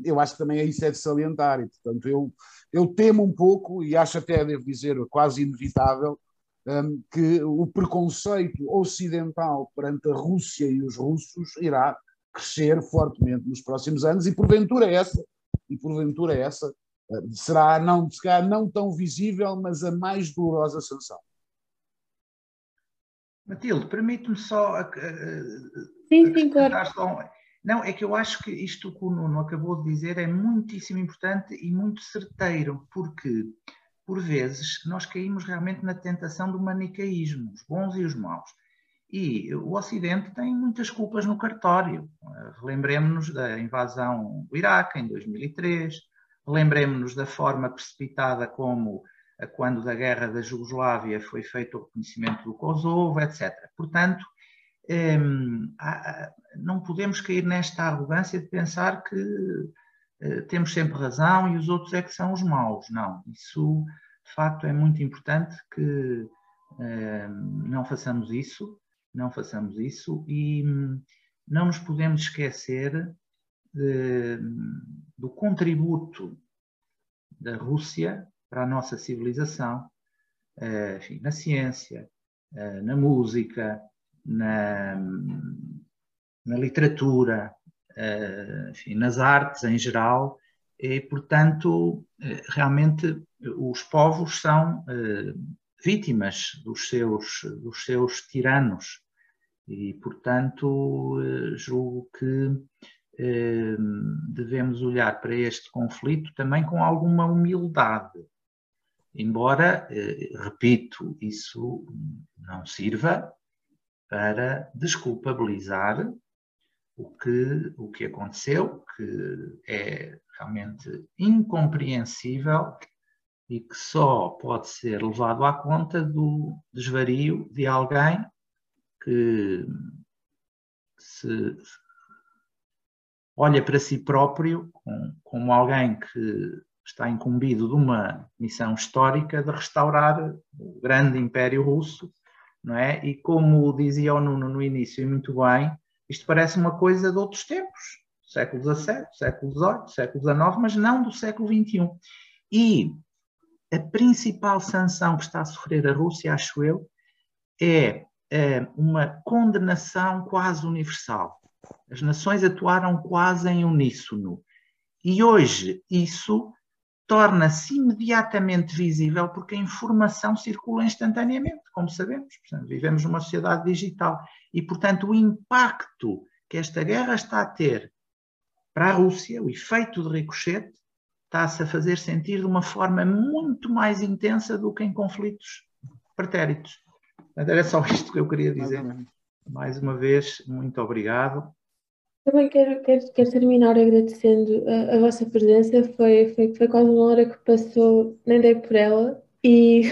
eu acho que também é isso é de salientar e, portanto, eu, eu temo um pouco e acho até, devo dizer, quase inevitável um, que o preconceito ocidental perante a Rússia e os russos irá crescer fortemente nos próximos anos e porventura essa, e porventura essa hum, será não, não tão visível, mas a mais dolorosa sanção. Matilde, permite-me só. sim, sim, claro. Não, é que eu acho que isto que o Nuno acabou de dizer é muitíssimo importante e muito certeiro, porque, por vezes, nós caímos realmente na tentação do manicaísmo, os bons e os maus. E o Ocidente tem muitas culpas no cartório. Relembremos-nos da invasão do Iraque em 2003, lembremos-nos da forma precipitada como, quando da guerra da Jugoslávia, foi feito o reconhecimento do Kosovo, etc. Portanto, não podemos cair nesta arrogância de pensar que eh, temos sempre razão e os outros é que são os maus. Não, isso de facto é muito importante que ehm, não façamos isso, não façamos isso e hum, não nos podemos esquecer de, do contributo da Rússia para a nossa civilização, eh, enfim, na ciência, eh, na música, na, na literatura, uh, enfim, nas artes em geral, e, portanto, eh, realmente os povos são uh, vítimas dos seus, dos seus tiranos e, portanto, julgo que devemos olhar para este conflito também com alguma humildade. Embora, repito, isso não sirva para desculpabilizar o que, o que aconteceu, que é realmente incompreensível e que só pode ser levado à conta do desvario de alguém que se olha para si próprio como alguém que está incumbido de uma missão histórica de restaurar o grande Império Russo, não é? E como dizia o Nuno no início, e muito bem, isto parece uma coisa de outros tempos, século XVII, século XVIII, século XIX, mas não do século XXI. E a principal sanção que está a sofrer a Rússia, acho eu, é, é uma condenação quase universal. As nações atuaram quase em uníssono. E hoje isso torna-se imediatamente visível porque a informação circula instantaneamente, como sabemos. Portanto, vivemos numa sociedade digital e, portanto, o impacto que esta guerra está a ter para a Rússia, o efeito de ricochete, está-se a fazer sentir de uma forma muito mais intensa do que em conflitos pretéritos. Portanto, era só isto que eu queria dizer. Mais uma vez, muito obrigado também quero, quero, quero terminar agradecendo a, a vossa presença. Foi, foi, foi quase uma hora que passou, nem dei por ela. E,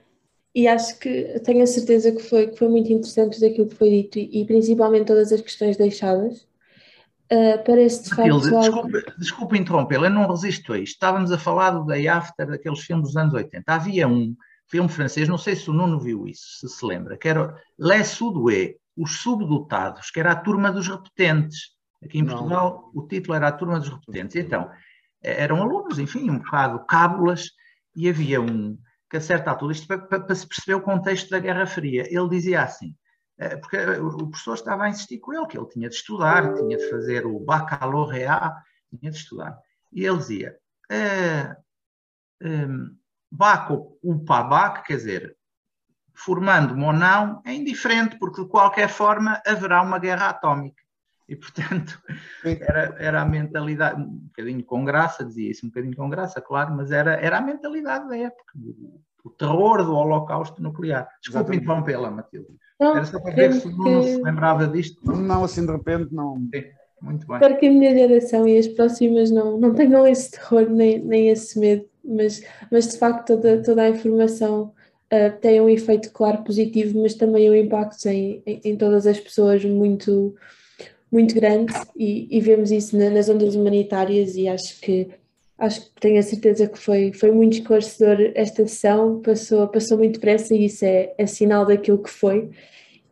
e acho que tenho a certeza que foi, que foi muito interessante daquilo que foi dito e, e principalmente todas as questões deixadas. Uh, parece de Matilde, facto. Desculpe, desculpe interrompê-la, eu não resisto a isto. Estávamos a falar do Day After, daqueles filmes dos anos 80. Havia um filme francês, não sei se o Nuno viu isso, se se lembra, que era Les Sudoués, os subdotados, que era a turma dos repetentes. Aqui em Portugal Não. o título era a turma dos repetentes. Então, eram alunos, enfim, um bocado cábulas, e havia um, que a certa altura, isto para, para, para se perceber o contexto da Guerra Fria, ele dizia assim, eh, porque o professor estava a insistir com ele, que ele tinha de estudar, tinha de fazer o baccalaureat, tinha de estudar. E ele dizia, eh, um, Baco, o PABAC, quer dizer, formando-me ou não, é indiferente, porque de qualquer forma haverá uma guerra atómica. E, portanto, era, era a mentalidade, um bocadinho com graça, dizia isso um bocadinho com graça, claro, mas era, era a mentalidade da época, o, o terror do holocausto nuclear. Desculpe interrompê-la, Matilde. Não, era só para ver se não se lembrava disto. Não, assim de repente não. Sim, muito bem. Espero que a minha geração e as próximas não, não tenham esse terror nem, nem esse medo, mas, mas de facto toda, toda a informação uh, tem um efeito, claro, positivo, mas também um impacto em, em, em todas as pessoas muito, muito grande. E, e vemos isso na, nas ondas humanitárias e acho que acho que tenho a certeza que foi, foi muito esclarecedor esta sessão, passou, passou muito depressa e isso é, é sinal daquilo que foi.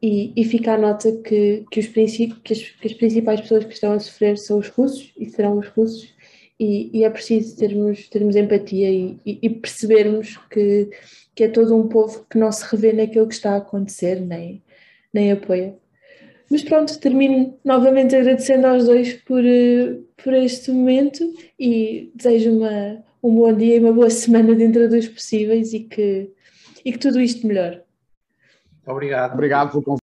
E, e fica a nota que, que, os que, as, que as principais pessoas que estão a sofrer são os russos e serão os russos, e, e é preciso termos, termos empatia e, e, percebermos que, que é todo um povo que não se revê naquilo que está a acontecer, nem, nem apoia. Mas pronto, termino novamente agradecendo aos dois por, eh, por este momento e desejo uma, um bom dia e uma boa semana dentro dos possíveis e que, e que tudo isto melhore. Obrigado. Obrigado pelo convite.